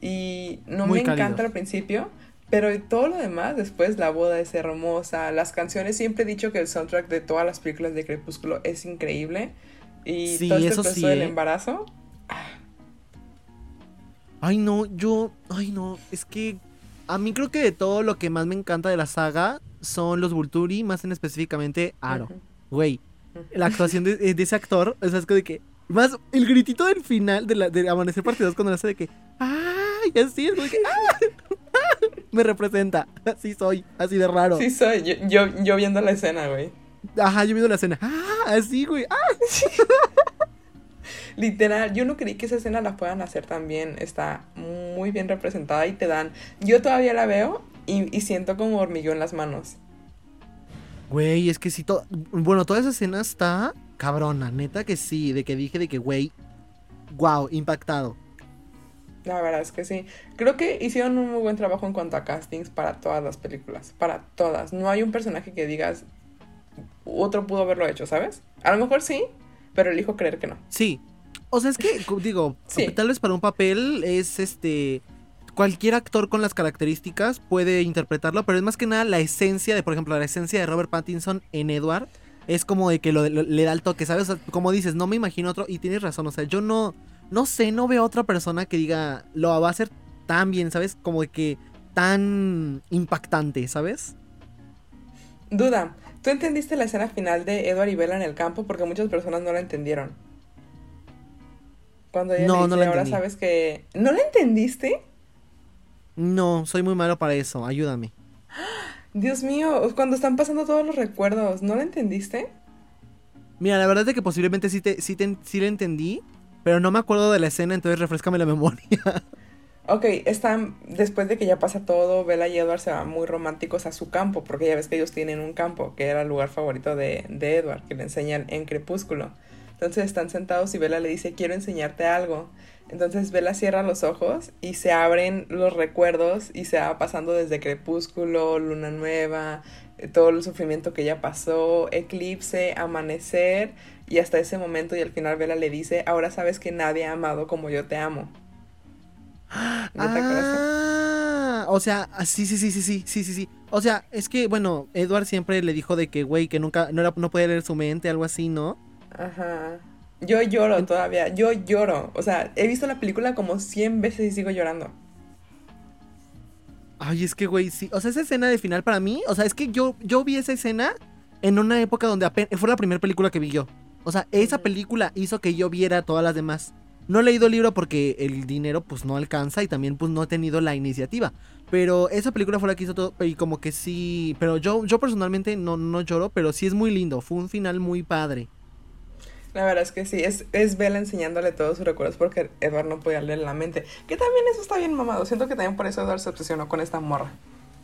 Y no me encanta al principio, pero todo lo demás, después la boda es hermosa, las canciones, siempre he dicho que el soundtrack de todas las películas de Crepúsculo es increíble. Y todo este proceso del ¿eh? embarazo. Ah. Ay, no, yo. Ay, no, es que. A mí creo que de todo lo que más me encanta de la saga son los Vulturi, más en específicamente Aro. Güey, la actuación de, ese actor, o sea, es que de que. Más el gritito del final de, la, de Amanecer Partidos cuando hace de que. ¡Ay! Así es, de que. ¡Ah! [laughs] me representa. Así soy, así de raro. Sí soy, yo, yo, viendo la escena, güey. Ajá, yo viendo la escena. Ah, así, güey. Ah. [laughs] Literal, yo no creí que esa escena la puedan hacer tan bien. Está muy bien representada y te dan. Yo todavía la veo y, siento como hormigueo en las manos. Güey, es que sí, todo. Bueno, toda esa escena está cabrona, neta que sí. De que dije de que, güey, wow, impactado. La verdad es que sí. Creo que hicieron un muy buen trabajo en cuanto a castings para todas las películas. Para todas. No hay un personaje que digas, otro pudo haberlo hecho, ¿sabes? A lo mejor sí, pero elijo creer que no. Sí. O sea, es que, digo, tal vez para un papel es este. Cualquier actor con las características puede interpretarlo, pero es más que nada la esencia de, por ejemplo, la esencia de Robert Pattinson en Edward. Es como de que le da el toque, ¿sabes? como dices, no me imagino otro. Y tienes razón, o sea, yo no no sé, no veo otra persona que diga, lo va a hacer tan bien, ¿sabes? Como de que tan impactante, ¿sabes? Duda, ¿tú entendiste la escena final de Edward y Bella en el campo? Porque muchas personas no la entendieron. Cuando ella no, no la ahora sabes que... ¿No la entendiste? No, soy muy malo para eso, ayúdame. Dios mío, cuando están pasando todos los recuerdos, ¿no la entendiste? Mira, la verdad es que posiblemente sí, te, sí, sí la entendí, pero no me acuerdo de la escena, entonces refrescame la [laughs] memoria. Ok, están, después de que ya pasa todo, Bella y Edward se van muy románticos a su campo, porque ya ves que ellos tienen un campo, que era el lugar favorito de, de Edward, que le enseñan en Crepúsculo. Entonces están sentados y Bella le dice, quiero enseñarte algo. Entonces Bella cierra los ojos y se abren los recuerdos y se va pasando desde Crepúsculo, Luna Nueva, eh, todo el sufrimiento que ya pasó, eclipse, amanecer y hasta ese momento y al final Bella le dice, ahora sabes que nadie ha amado como yo te amo. ah, o sea, ah, sí, sí, sí, sí, sí, sí, sí, sí. O sea, es que, bueno, Edward siempre le dijo de que, güey, que nunca, no, no puede leer su mente, algo así, ¿no? Ajá. Yo lloro todavía, yo lloro. O sea, he visto la película como 100 veces y sigo llorando. Ay, es que, güey, sí. O sea, esa escena de final para mí, o sea, es que yo, yo vi esa escena en una época donde apenas, fue la primera película que vi yo. O sea, esa película hizo que yo viera todas las demás. No he leído el libro porque el dinero pues no alcanza y también pues no he tenido la iniciativa. Pero esa película fue la que hizo todo y como que sí, pero yo yo personalmente no no lloro, pero sí es muy lindo, fue un final muy padre. La verdad es que sí, es, es Bella enseñándole todos sus recuerdos porque Edward no podía leer la mente. Que también eso está bien mamado. Siento que también por eso Edward se obsesionó con esta morra.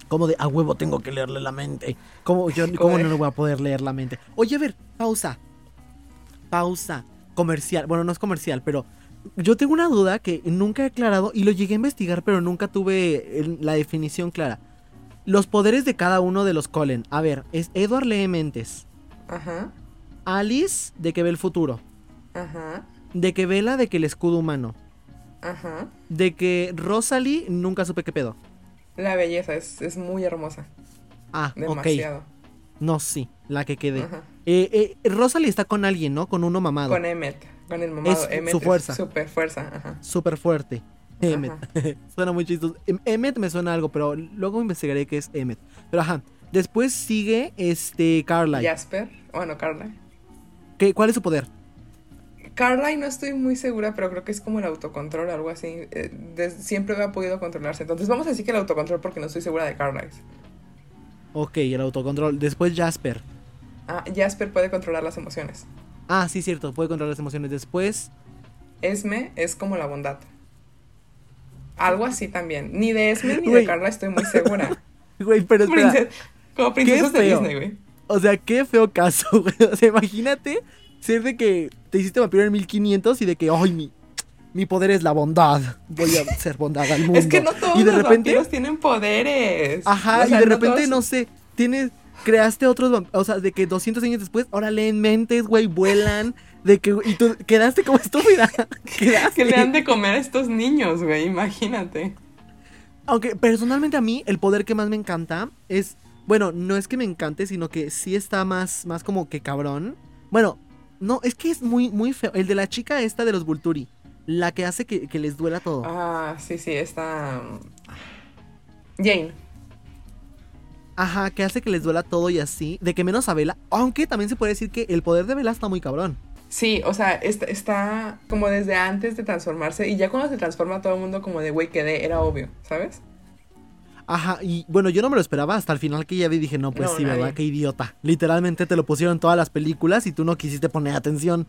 Como de a huevo tengo que leerle la mente. ¿Cómo, yo, [laughs] ¿cómo no le voy a poder leer la mente? Oye, a ver, pausa. Pausa. Comercial. Bueno, no es comercial, pero yo tengo una duda que nunca he aclarado y lo llegué a investigar, pero nunca tuve la definición clara. Los poderes de cada uno de los Colen. A ver, es Edward lee mentes. Ajá, Alice de que ve el futuro. ajá, De que vela de que el escudo humano. ajá. De que Rosalie nunca supe qué pedo. La belleza es, es muy hermosa. Ah. Demasiado. No, sí, la que quedé. Ajá. Eh, eh, Rosalie está con alguien, ¿no? Con uno mamado. Con Emmet, con el mamado. Es Emmet su fuerza. Super fuerza, ajá. Súper fuerte. Ajá. Emmet. [laughs] suena muy chistoso. Em- Emmet me suena algo, pero luego investigaré qué es Emmet. Pero ajá. Después sigue este Carly. Jasper, bueno, Carla. ¿Qué, ¿Cuál es su poder? Carly no estoy muy segura, pero creo que es como el autocontrol, algo así. Eh, des- siempre ha podido controlarse. Entonces vamos a decir que el autocontrol porque no estoy segura de Carly. Ok, el autocontrol. Después Jasper. Ah, Jasper puede controlar las emociones. Ah, sí, cierto. Puede controlar las emociones. Después. Esme es como la bondad. Algo así también. Ni de Esme ni de Carla estoy muy segura. [laughs] Güey, pero espera. Como princesas de. Disney, güey. O sea, qué feo caso, [laughs] güey. O sea, imagínate ser de que te hiciste vampiro en 1500 y de que, ay, mi, mi poder es la bondad. Voy a [laughs] ser bondad al mundo. Es que no todos y de los repente, vampiros tienen poderes. Ajá, O sea, y de repente, todos- no sé, tienes, creaste otros, vamp- o sea, de que 200 años después, ahora leen mentes, güey, vuelan, de que, y tú quedaste como [laughs] estúpida. quedaste. Que le han de comer a estos niños, güey, imagínate. Aunque personalmente a mí el poder que más me encanta es, bueno, no es que me encante, sino que sí está más, más como que cabrón. Bueno, no, es que es muy, muy feo. El de la chica esta de los Vulturi, la que hace que, que les duela todo. Ah, sí, sí, está... Jane. Ajá, que hace que les duela todo y así. De que menos a Vela. Aunque también se puede decir que el poder de Vela está muy cabrón. Sí, o sea, está, está como desde antes de transformarse y ya cuando se transforma todo el mundo como de güey quedé, era obvio, ¿sabes? Ajá, y bueno, yo no me lo esperaba hasta el final que ya vi dije, no, pues No, sí, nadie. ¿verdad? Qué idiota. Literalmente te lo pusieron en todas las películas y tú no quisiste poner atención.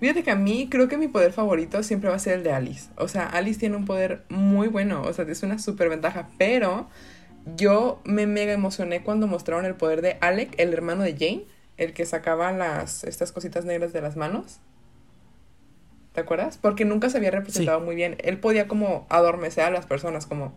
Fíjate que a mí creo que mi poder favorito siempre va a ser el de Alice. O sea, Alice tiene un poder muy bueno, o sea, es una super ventaja, pero yo me mega emocioné cuando mostraron el poder de Alec, el hermano de Jane, el que sacaba las estas cositas negras de las manos. ¿Te acuerdas? Porque nunca se había representado muy bien. Él podía como adormecer a las personas, como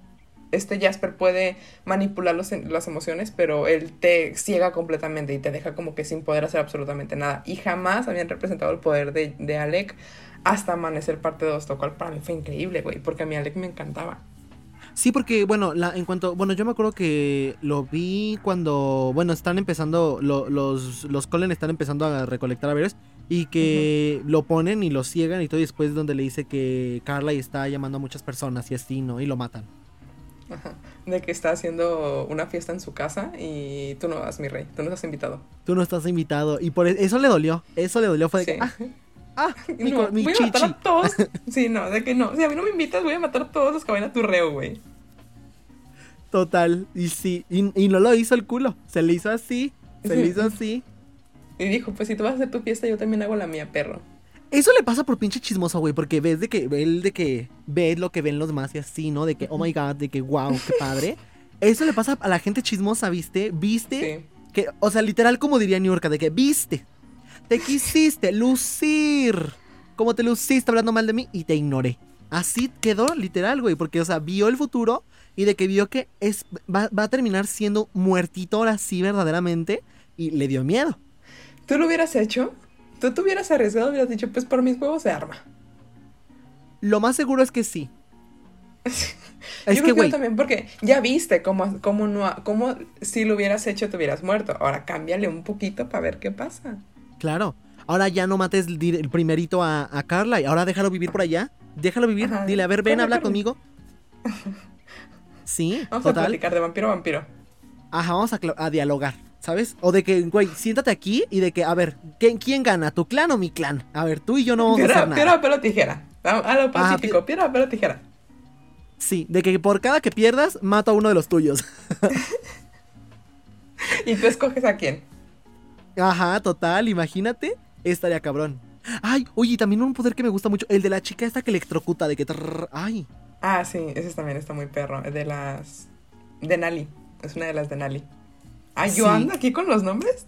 este Jasper puede manipular los- las emociones, pero él te ciega completamente y te deja como que sin poder hacer absolutamente nada. Y jamás habían representado el poder de, de Alec hasta Amanecer parte 2, lo cual para mí fue increíble, güey, porque a mí Alec me encantaba. Sí, porque, bueno, la, en cuanto. Bueno, yo me acuerdo que lo vi cuando. Bueno, están empezando. lo- los, los Colen están empezando a recolectar haberes. Y que lo ponen y lo ciegan y todo. Y después, donde le dice que Carla está llamando a muchas personas y así, ¿no? Y lo matan. Ajá. De que está haciendo una fiesta en su casa y tú no vas, mi rey, tú no estás invitado. Tú no estás invitado. Y por e- eso le dolió. Eso le dolió. Fue de Sí. que. Ah, ah, [laughs] mi, no, mi voy a matar a todos. [laughs] Sí, no, de que no. Si a mí no me invitas, voy a matar a todos los que vayan a tu reo, güey. Total. Y sí. Y, y no lo hizo el culo. Se le hizo así. Se le hizo así. Y dijo, pues si tú vas a hacer tu fiesta, yo también hago la mía, perro. Eso le pasa por pinche chismoso, güey, porque ves de que él de que ves lo que ven los demás y así, ¿no? De que, oh my god, de que wow, qué padre. Eso le pasa a la gente chismosa, ¿viste? ¿Viste? Sí. Que, o sea, literal como diría New York, de que viste, te quisiste lucir, como te luciste hablando mal de mí y te ignoré. Así quedó, literal, güey, porque, o sea, vio el futuro y de que vio que es, va, va a terminar siendo muertito ahora sí verdaderamente y le dio miedo. ¿Tú lo hubieras hecho? ¿Tú te hubieras arriesgado? Hubieras dicho, pues por mis huevos se arma. Lo más seguro es que sí. [laughs] Yo Es creo que, yo güey, también, porque ya viste cómo, cómo, no, cómo si lo hubieras hecho te hubieras muerto. Ahora cámbiale un poquito para ver qué pasa. Claro. Ahora ya no mates el, primerito a, a Carla y ahora déjalo vivir por allá. Déjalo vivir. Ajá. Dile, a ver, ven, habla conmigo. Sí, [laughs] Vamos a platicar de vampiro a vampiro. Ajá, vamos a dialogar. ¿Sabes? O de que, güey, siéntate aquí y de que, a ver, ¿quién, quién gana? ¿Tu clan o mi clan? A ver, tú y yo no vamos piedra, a hacer nada. piedra, papel o tijera. A, a lo Ah, pacífico, piedra, papel o tijera. Sí, de que por cada que pierdas, mato a uno de los tuyos. [laughs] Y tú escoges a quién. Ajá, total, imagínate. Estaría cabrón. Ay, oye, también un poder que me gusta mucho, el de la chica esta que electrocuta, de que... trrr, ay, Ah, sí, ese también está muy perro. De las. De Nali. Es una de las de Nali. Ah, yo Sí. ando aquí con los nombres.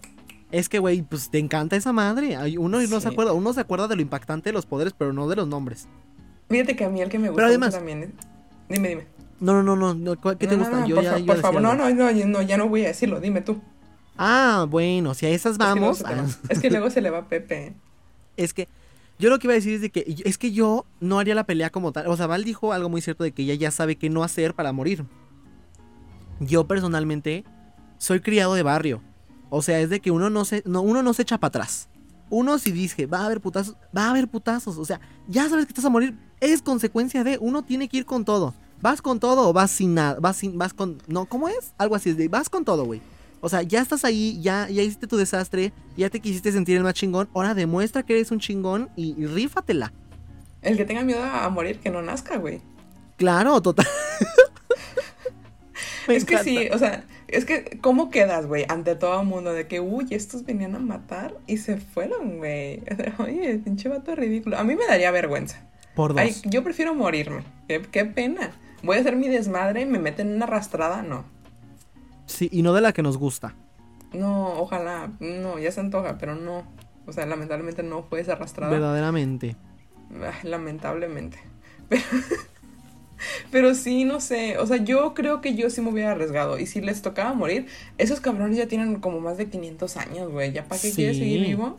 es que, güey, pues te encanta esa madre. Uno no se acuerda, uno se acuerda de lo impactante de los poderes, pero no de los nombres. Fíjate que a mí el que me gusta Pero además- mucho también es. Dime, dime. No, no, no, no, no, ¿cuál- ¿qué te No, gusta? no, yo por, ya fa- a por favor, no, no, no, no, ya no voy a decirlo, dime tú. Ah, bueno, si a esas Es que luego vamos. ah, Es que luego se le va a [laughs] Pepe. Es que yo lo que iba a decir es de que es que yo no haría la pelea como tal. O sea, Val dijo algo muy cierto de que ella ya sabe qué no hacer para morir. Yo personalmente soy criado de barrio. O sea, es de que uno no se, no, uno no se echa para atrás. Uno si dice, va a haber putazos, va a haber putazos. O sea, ya sabes que estás a morir. Es consecuencia de, uno tiene que ir con todo. ¿Vas con todo o vas sin nada? Vas sin, vas con. No, ¿cómo es? Algo así, es de vas con todo, güey. O sea, ya estás ahí, ya, ya hiciste tu desastre, ya te quisiste sentir el más chingón. Ahora demuestra que eres un chingón y, y rífatela. El que tenga miedo a morir, que no nazca, güey. Claro, total. [laughs] Es que sí, o sea, es que, ¿cómo quedas, güey? Ante todo el mundo de que, uy, estos venían a matar y se fueron, güey. Oye, pinche vato ridículo. A mí me daría vergüenza. Por dos. Ay, yo prefiero morirme. Qué, qué pena. Voy a hacer mi desmadre y me meten en una arrastrada. No. Sí, y no de la que nos gusta. No, ojalá. No, ya se antoja, pero no. O sea, lamentablemente no fue esa arrastrada. Verdaderamente. Lamentablemente. Pero, [laughs] pero sí, no sé. O sea, yo creo que yo sí me hubiera arriesgado. Y si les tocaba morir, esos cabrones ya tienen como más de 500 años, güey. ¿Ya para qué quieres Sí. seguir vivo?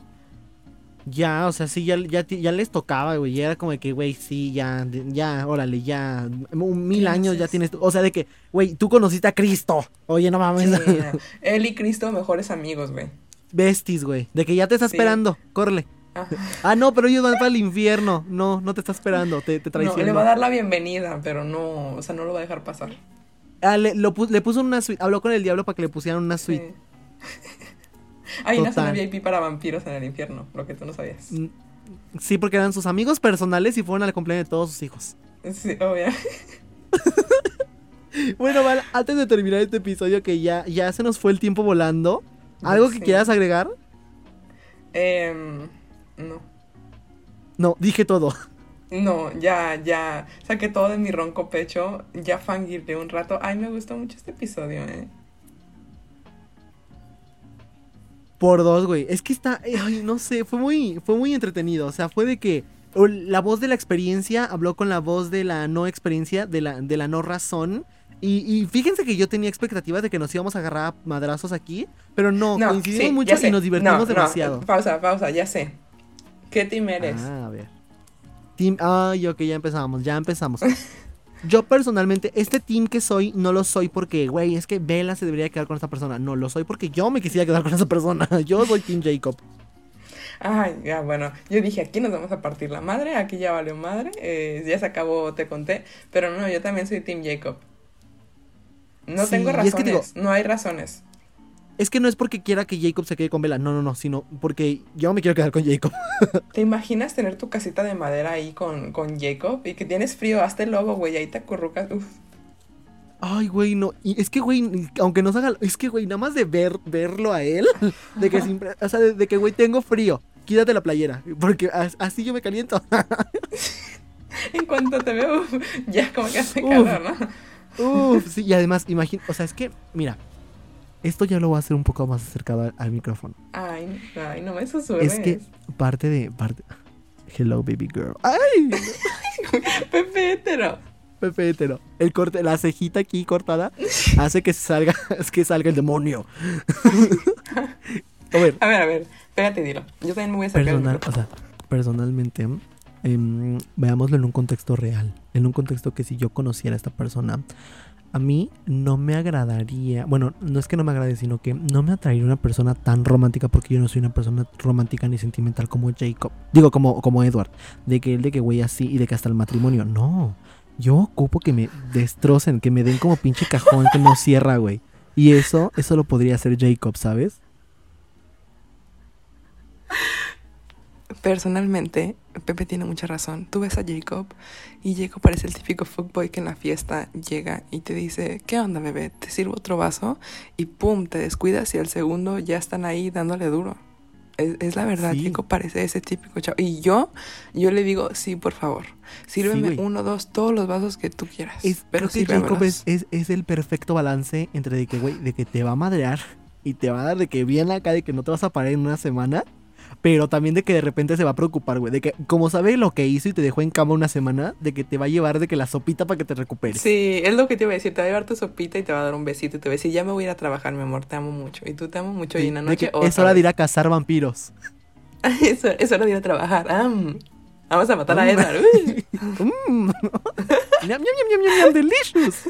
Ya, o sea, sí, ya, ya, ya les tocaba, güey. Ya era como de que, güey, sí, ya, ya, órale, ya. Un mil ¿Qué años ya tienes. O sea, de que, güey, tú conociste a Cristo. Oye, no mames. Sí. [laughs] Él y Cristo, mejores amigos, güey. Besties, güey. De que ya te está Sí. esperando. Córrele. Ajá. Ah, no, pero ellos van para el infierno. No, no te está esperando. Te, te No, traiciona. le va a dar la bienvenida, pero no, o sea, no lo va a dejar pasar. Ah, le, lo le puso una suite. Habló con el diablo para que le pusieran una suite. Sí. [laughs] Hay una zona Total. VIP para vampiros en el infierno, lo que tú no sabías. Mm, Sí, porque eran sus amigos personales y fueron al cumpleaños de todos sus hijos. Sí, obvio. [laughs] Bueno, Val, antes de terminar este episodio que ya, ya se nos fue el tiempo volando, ¿algo que quieras agregar? Em, no. No, dije todo. No, ya, ya. Saqué todo de mi ronco pecho. Ya fangirle un rato. Ay, me gustó mucho este episodio, eh. Por dos, güey. Es que está, ay, no sé, fue muy, fue muy entretenido. O sea, fue de que la voz de la experiencia habló con la voz de la no experiencia, de la, de la no razón. Y, y fíjense que yo tenía expectativas de que nos íbamos a agarrar a madrazos aquí, pero no, coincidimos sí, mucho y nos divertimos No, no, demasiado. pausa, pausa, ya sé. ¿Qué team eres? Ah, a ver. Team, ay, ok, ya empezamos, ya empezamos. [laughs] Yo personalmente, este team que soy, no lo soy porque, güey, es que Bella se debería quedar con esta persona. No, lo soy porque yo me quisiera quedar con esa persona. [laughs] Yo soy Team Jacob. Ay, ya, bueno. Yo dije, aquí nos vamos a partir la madre. Aquí ya valió madre. eh, ya se acabó, te conté. Pero no, yo también soy Team Jacob. No Sí, tengo es razones. que digo- no hay razones. Es que no es porque quiera que Jacob se quede con Bella, no, no, no, sino porque yo me quiero quedar con Jacob. [laughs] ¿Te imaginas tener tu casita de madera ahí con, con Jacob? Y que tienes frío, hazte el lobo, güey. Ahí te acurrucas. Uf. Ay, güey, no. Y es que, güey, aunque nos haga. Es que, güey, nada más de ver, verlo a él. [laughs] De que [laughs] siempre. O sea, de, de que, güey, tengo frío. Quítate la playera. Porque as- así yo me caliento. En cuanto te veo, ya como que hace Uf. calor, ¿no? Uf, sí, y además, imagina. O sea, es que, mira. Esto ya lo voy a hacer un poco más acercado al, al micrófono. Ay, ay, no me susurres. Es que parte de. Parte... Hello, baby girl. ¡Ay! [laughs] Pepe hetero. Pepe hetero. El corte, la cejita aquí cortada [laughs] hace que salga, [laughs] es que salga el demonio. a ver, A ver, a ver, pégate y dilo. Yo también me voy a sacar el personal, o sea, personalmente, em, veámoslo en un contexto real. En un contexto que si yo conociera a esta persona, a mí no me agradaría, bueno, no es que no me agrade, sino que no me atraería una persona tan romántica porque yo no soy una persona romántica ni sentimental como Jacob. Digo, como, como Edward. De que él, de que güey así y de que hasta el matrimonio. No. Yo ocupo que me destrocen, que me den como pinche cajón que no cierra, güey. Y eso, eso lo podría hacer Jacob, ¿sabes? Personalmente, Pepe tiene mucha razón. Tú ves a Jacob y Jacob parece el típico fuckboy que en la fiesta llega y te dice, ¿qué onda bebé? ¿Te sirvo otro vaso? Y pum, te descuidas y al segundo ya están ahí dándole duro. Es, es la verdad, Sí. Jacob parece ese típico chavo. Y yo, yo le digo, sí, por favor. Sírveme uno, dos, todos los vasos que tú quieras. Es, pero creo que Jacob es, es el perfecto balance entre de que, güey, de que te va a madrear y te va a dar de que bien acá, de que no te vas a parar en una semana, pero también de que de repente se va a preocupar, güey, de que como sabe lo que hizo y te dejó en cama una semana, de que te va a llevar de que la sopita para que te recuperes. Sí, es lo que te iba a decir. Te va a llevar tu sopita y te va a dar un besito y te va a decir, ya me voy a ir a trabajar, mi amor, te amo mucho. Y tú te amo mucho. Sí, y en la noche, otra es hora de ir a cazar vampiros. [laughs] es, hora- es hora de ir a trabajar. Am. vamos a matar a. Edward. Mm. Ñam, [laughs] [laughs] delicious.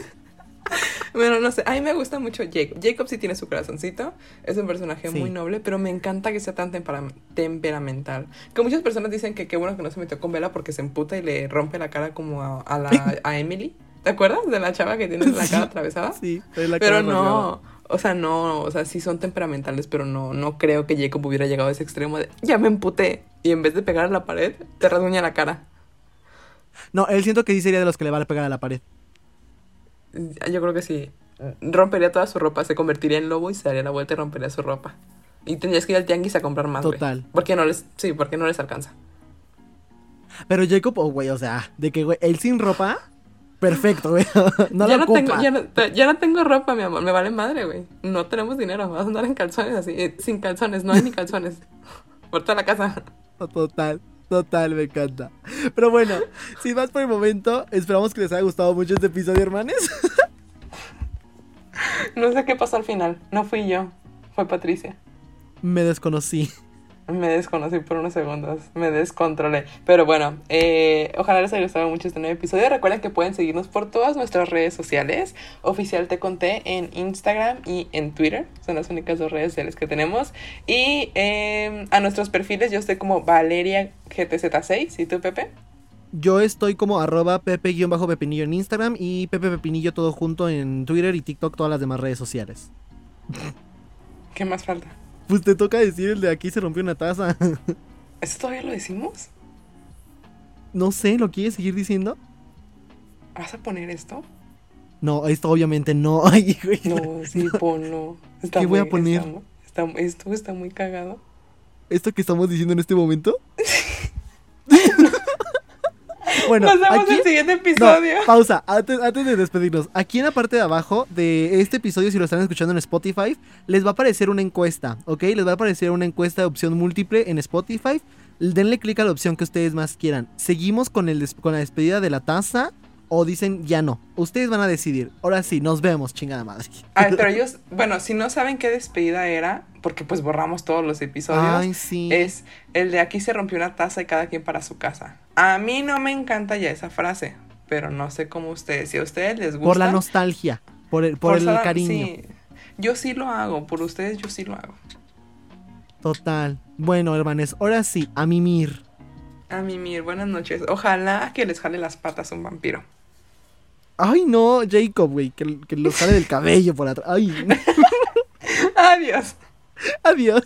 [laughs] Bueno, no sé, a mí me gusta mucho Jacob. Jacob sí tiene su corazoncito, es un personaje Sí. muy noble, pero me encanta que sea tan tempera- temperamental. Que muchas personas dicen que qué bueno que no se metió con Bella porque se emputa y le rompe la cara como a, a la, [laughs] a Emily. ¿Te acuerdas de la chava que tiene la cara atravesada? Sí, la Pero rasgada. no, o sea, no, o sea, sí son temperamentales, pero no, no creo que Jacob hubiera llegado a ese extremo de ya me emputé y en vez de pegar a la pared, te rasguña la cara. No, él siento que sí sería de los que le va a pegar a la pared. Yo creo que sí. Rompería toda su ropa, se convertiría en lobo y se daría la vuelta y rompería su ropa. Y tendrías que ir al tianguis a comprar más. Total. Porque no les, sí, porque no les alcanza. Pero Jacob, oh, güey, o sea, de que, güey, él sin ropa, perfecto, güey. [laughs] No ya, no ocupa. tengo, ya, no, ya no tengo ropa, mi amor, me vale madre, güey. No tenemos dinero, vas a andar en calzones así, eh, sin calzones, no hay ni [laughs] calzones. Por toda la casa. Total, total, me encanta. Pero bueno, sin más por el momento, esperamos que les haya gustado mucho este episodio, hermanes. No sé qué pasó al final, no fui yo, fue Patricia. Me desconocí. Me desconocí por unos segundos, me descontrolé. Pero bueno, eh, ojalá les haya gustado mucho este nuevo episodio. Recuerden que pueden seguirnos por todas nuestras redes sociales. Oficial Te Conté en Instagram y en Twitter. Son las únicas dos redes sociales que tenemos. Y eh, a nuestros perfiles yo estoy como Valeria GTZ6. ¿Y tú, Pepe? Yo estoy como arroba pepe-pepinillo en Instagram y Pepe Pepinillo todo junto en Twitter y TikTok, todas las demás redes sociales. ¿Qué más falta? Pues te toca decir el de aquí se rompió una taza. [laughs] ¿Eso todavía lo decimos? No sé, ¿lo quieres seguir diciendo? ¿Vas a poner esto? No, esto obviamente no. [laughs] Ay, güey. No, sí, ponlo. Está ¿Qué voy a poner? Está, mu- está- esto está muy cagado. ¿Esto que estamos diciendo en este momento? [laughs] bueno, Nos vemos aquí... en el siguiente No, episodio. pausa, antes, antes de despedirnos. Aquí en la parte de abajo de este episodio, si lo están escuchando en Spotify, les va a aparecer una encuesta, ¿ok? Les va a aparecer una encuesta de opción múltiple en Spotify. Denle clic a la opción que ustedes más quieran. ¿Seguimos con, el con la despedida de la taza o dicen ya no? Ustedes van a decidir. Ahora sí, nos vemos, chingada madre. A ver, pero ellos, bueno, si no saben qué despedida era, porque pues borramos todos los episodios, Ay, sí. es el de aquí se rompió una taza y cada quien para su casa. A mí no me encanta ya esa frase, pero no sé cómo ustedes, si a ustedes les gusta. Por la nostalgia, por el, por el cariño. sí. yo sí lo hago, por ustedes yo sí lo hago. Total. Bueno, hermanes, ahora sí, a mimir. A mimir, buenas noches. Ojalá que les jale las patas un vampiro. Ay, no, Jacob, güey, que, que lo sale del cabello por atrás. Ay, [laughs] Adiós. adiós.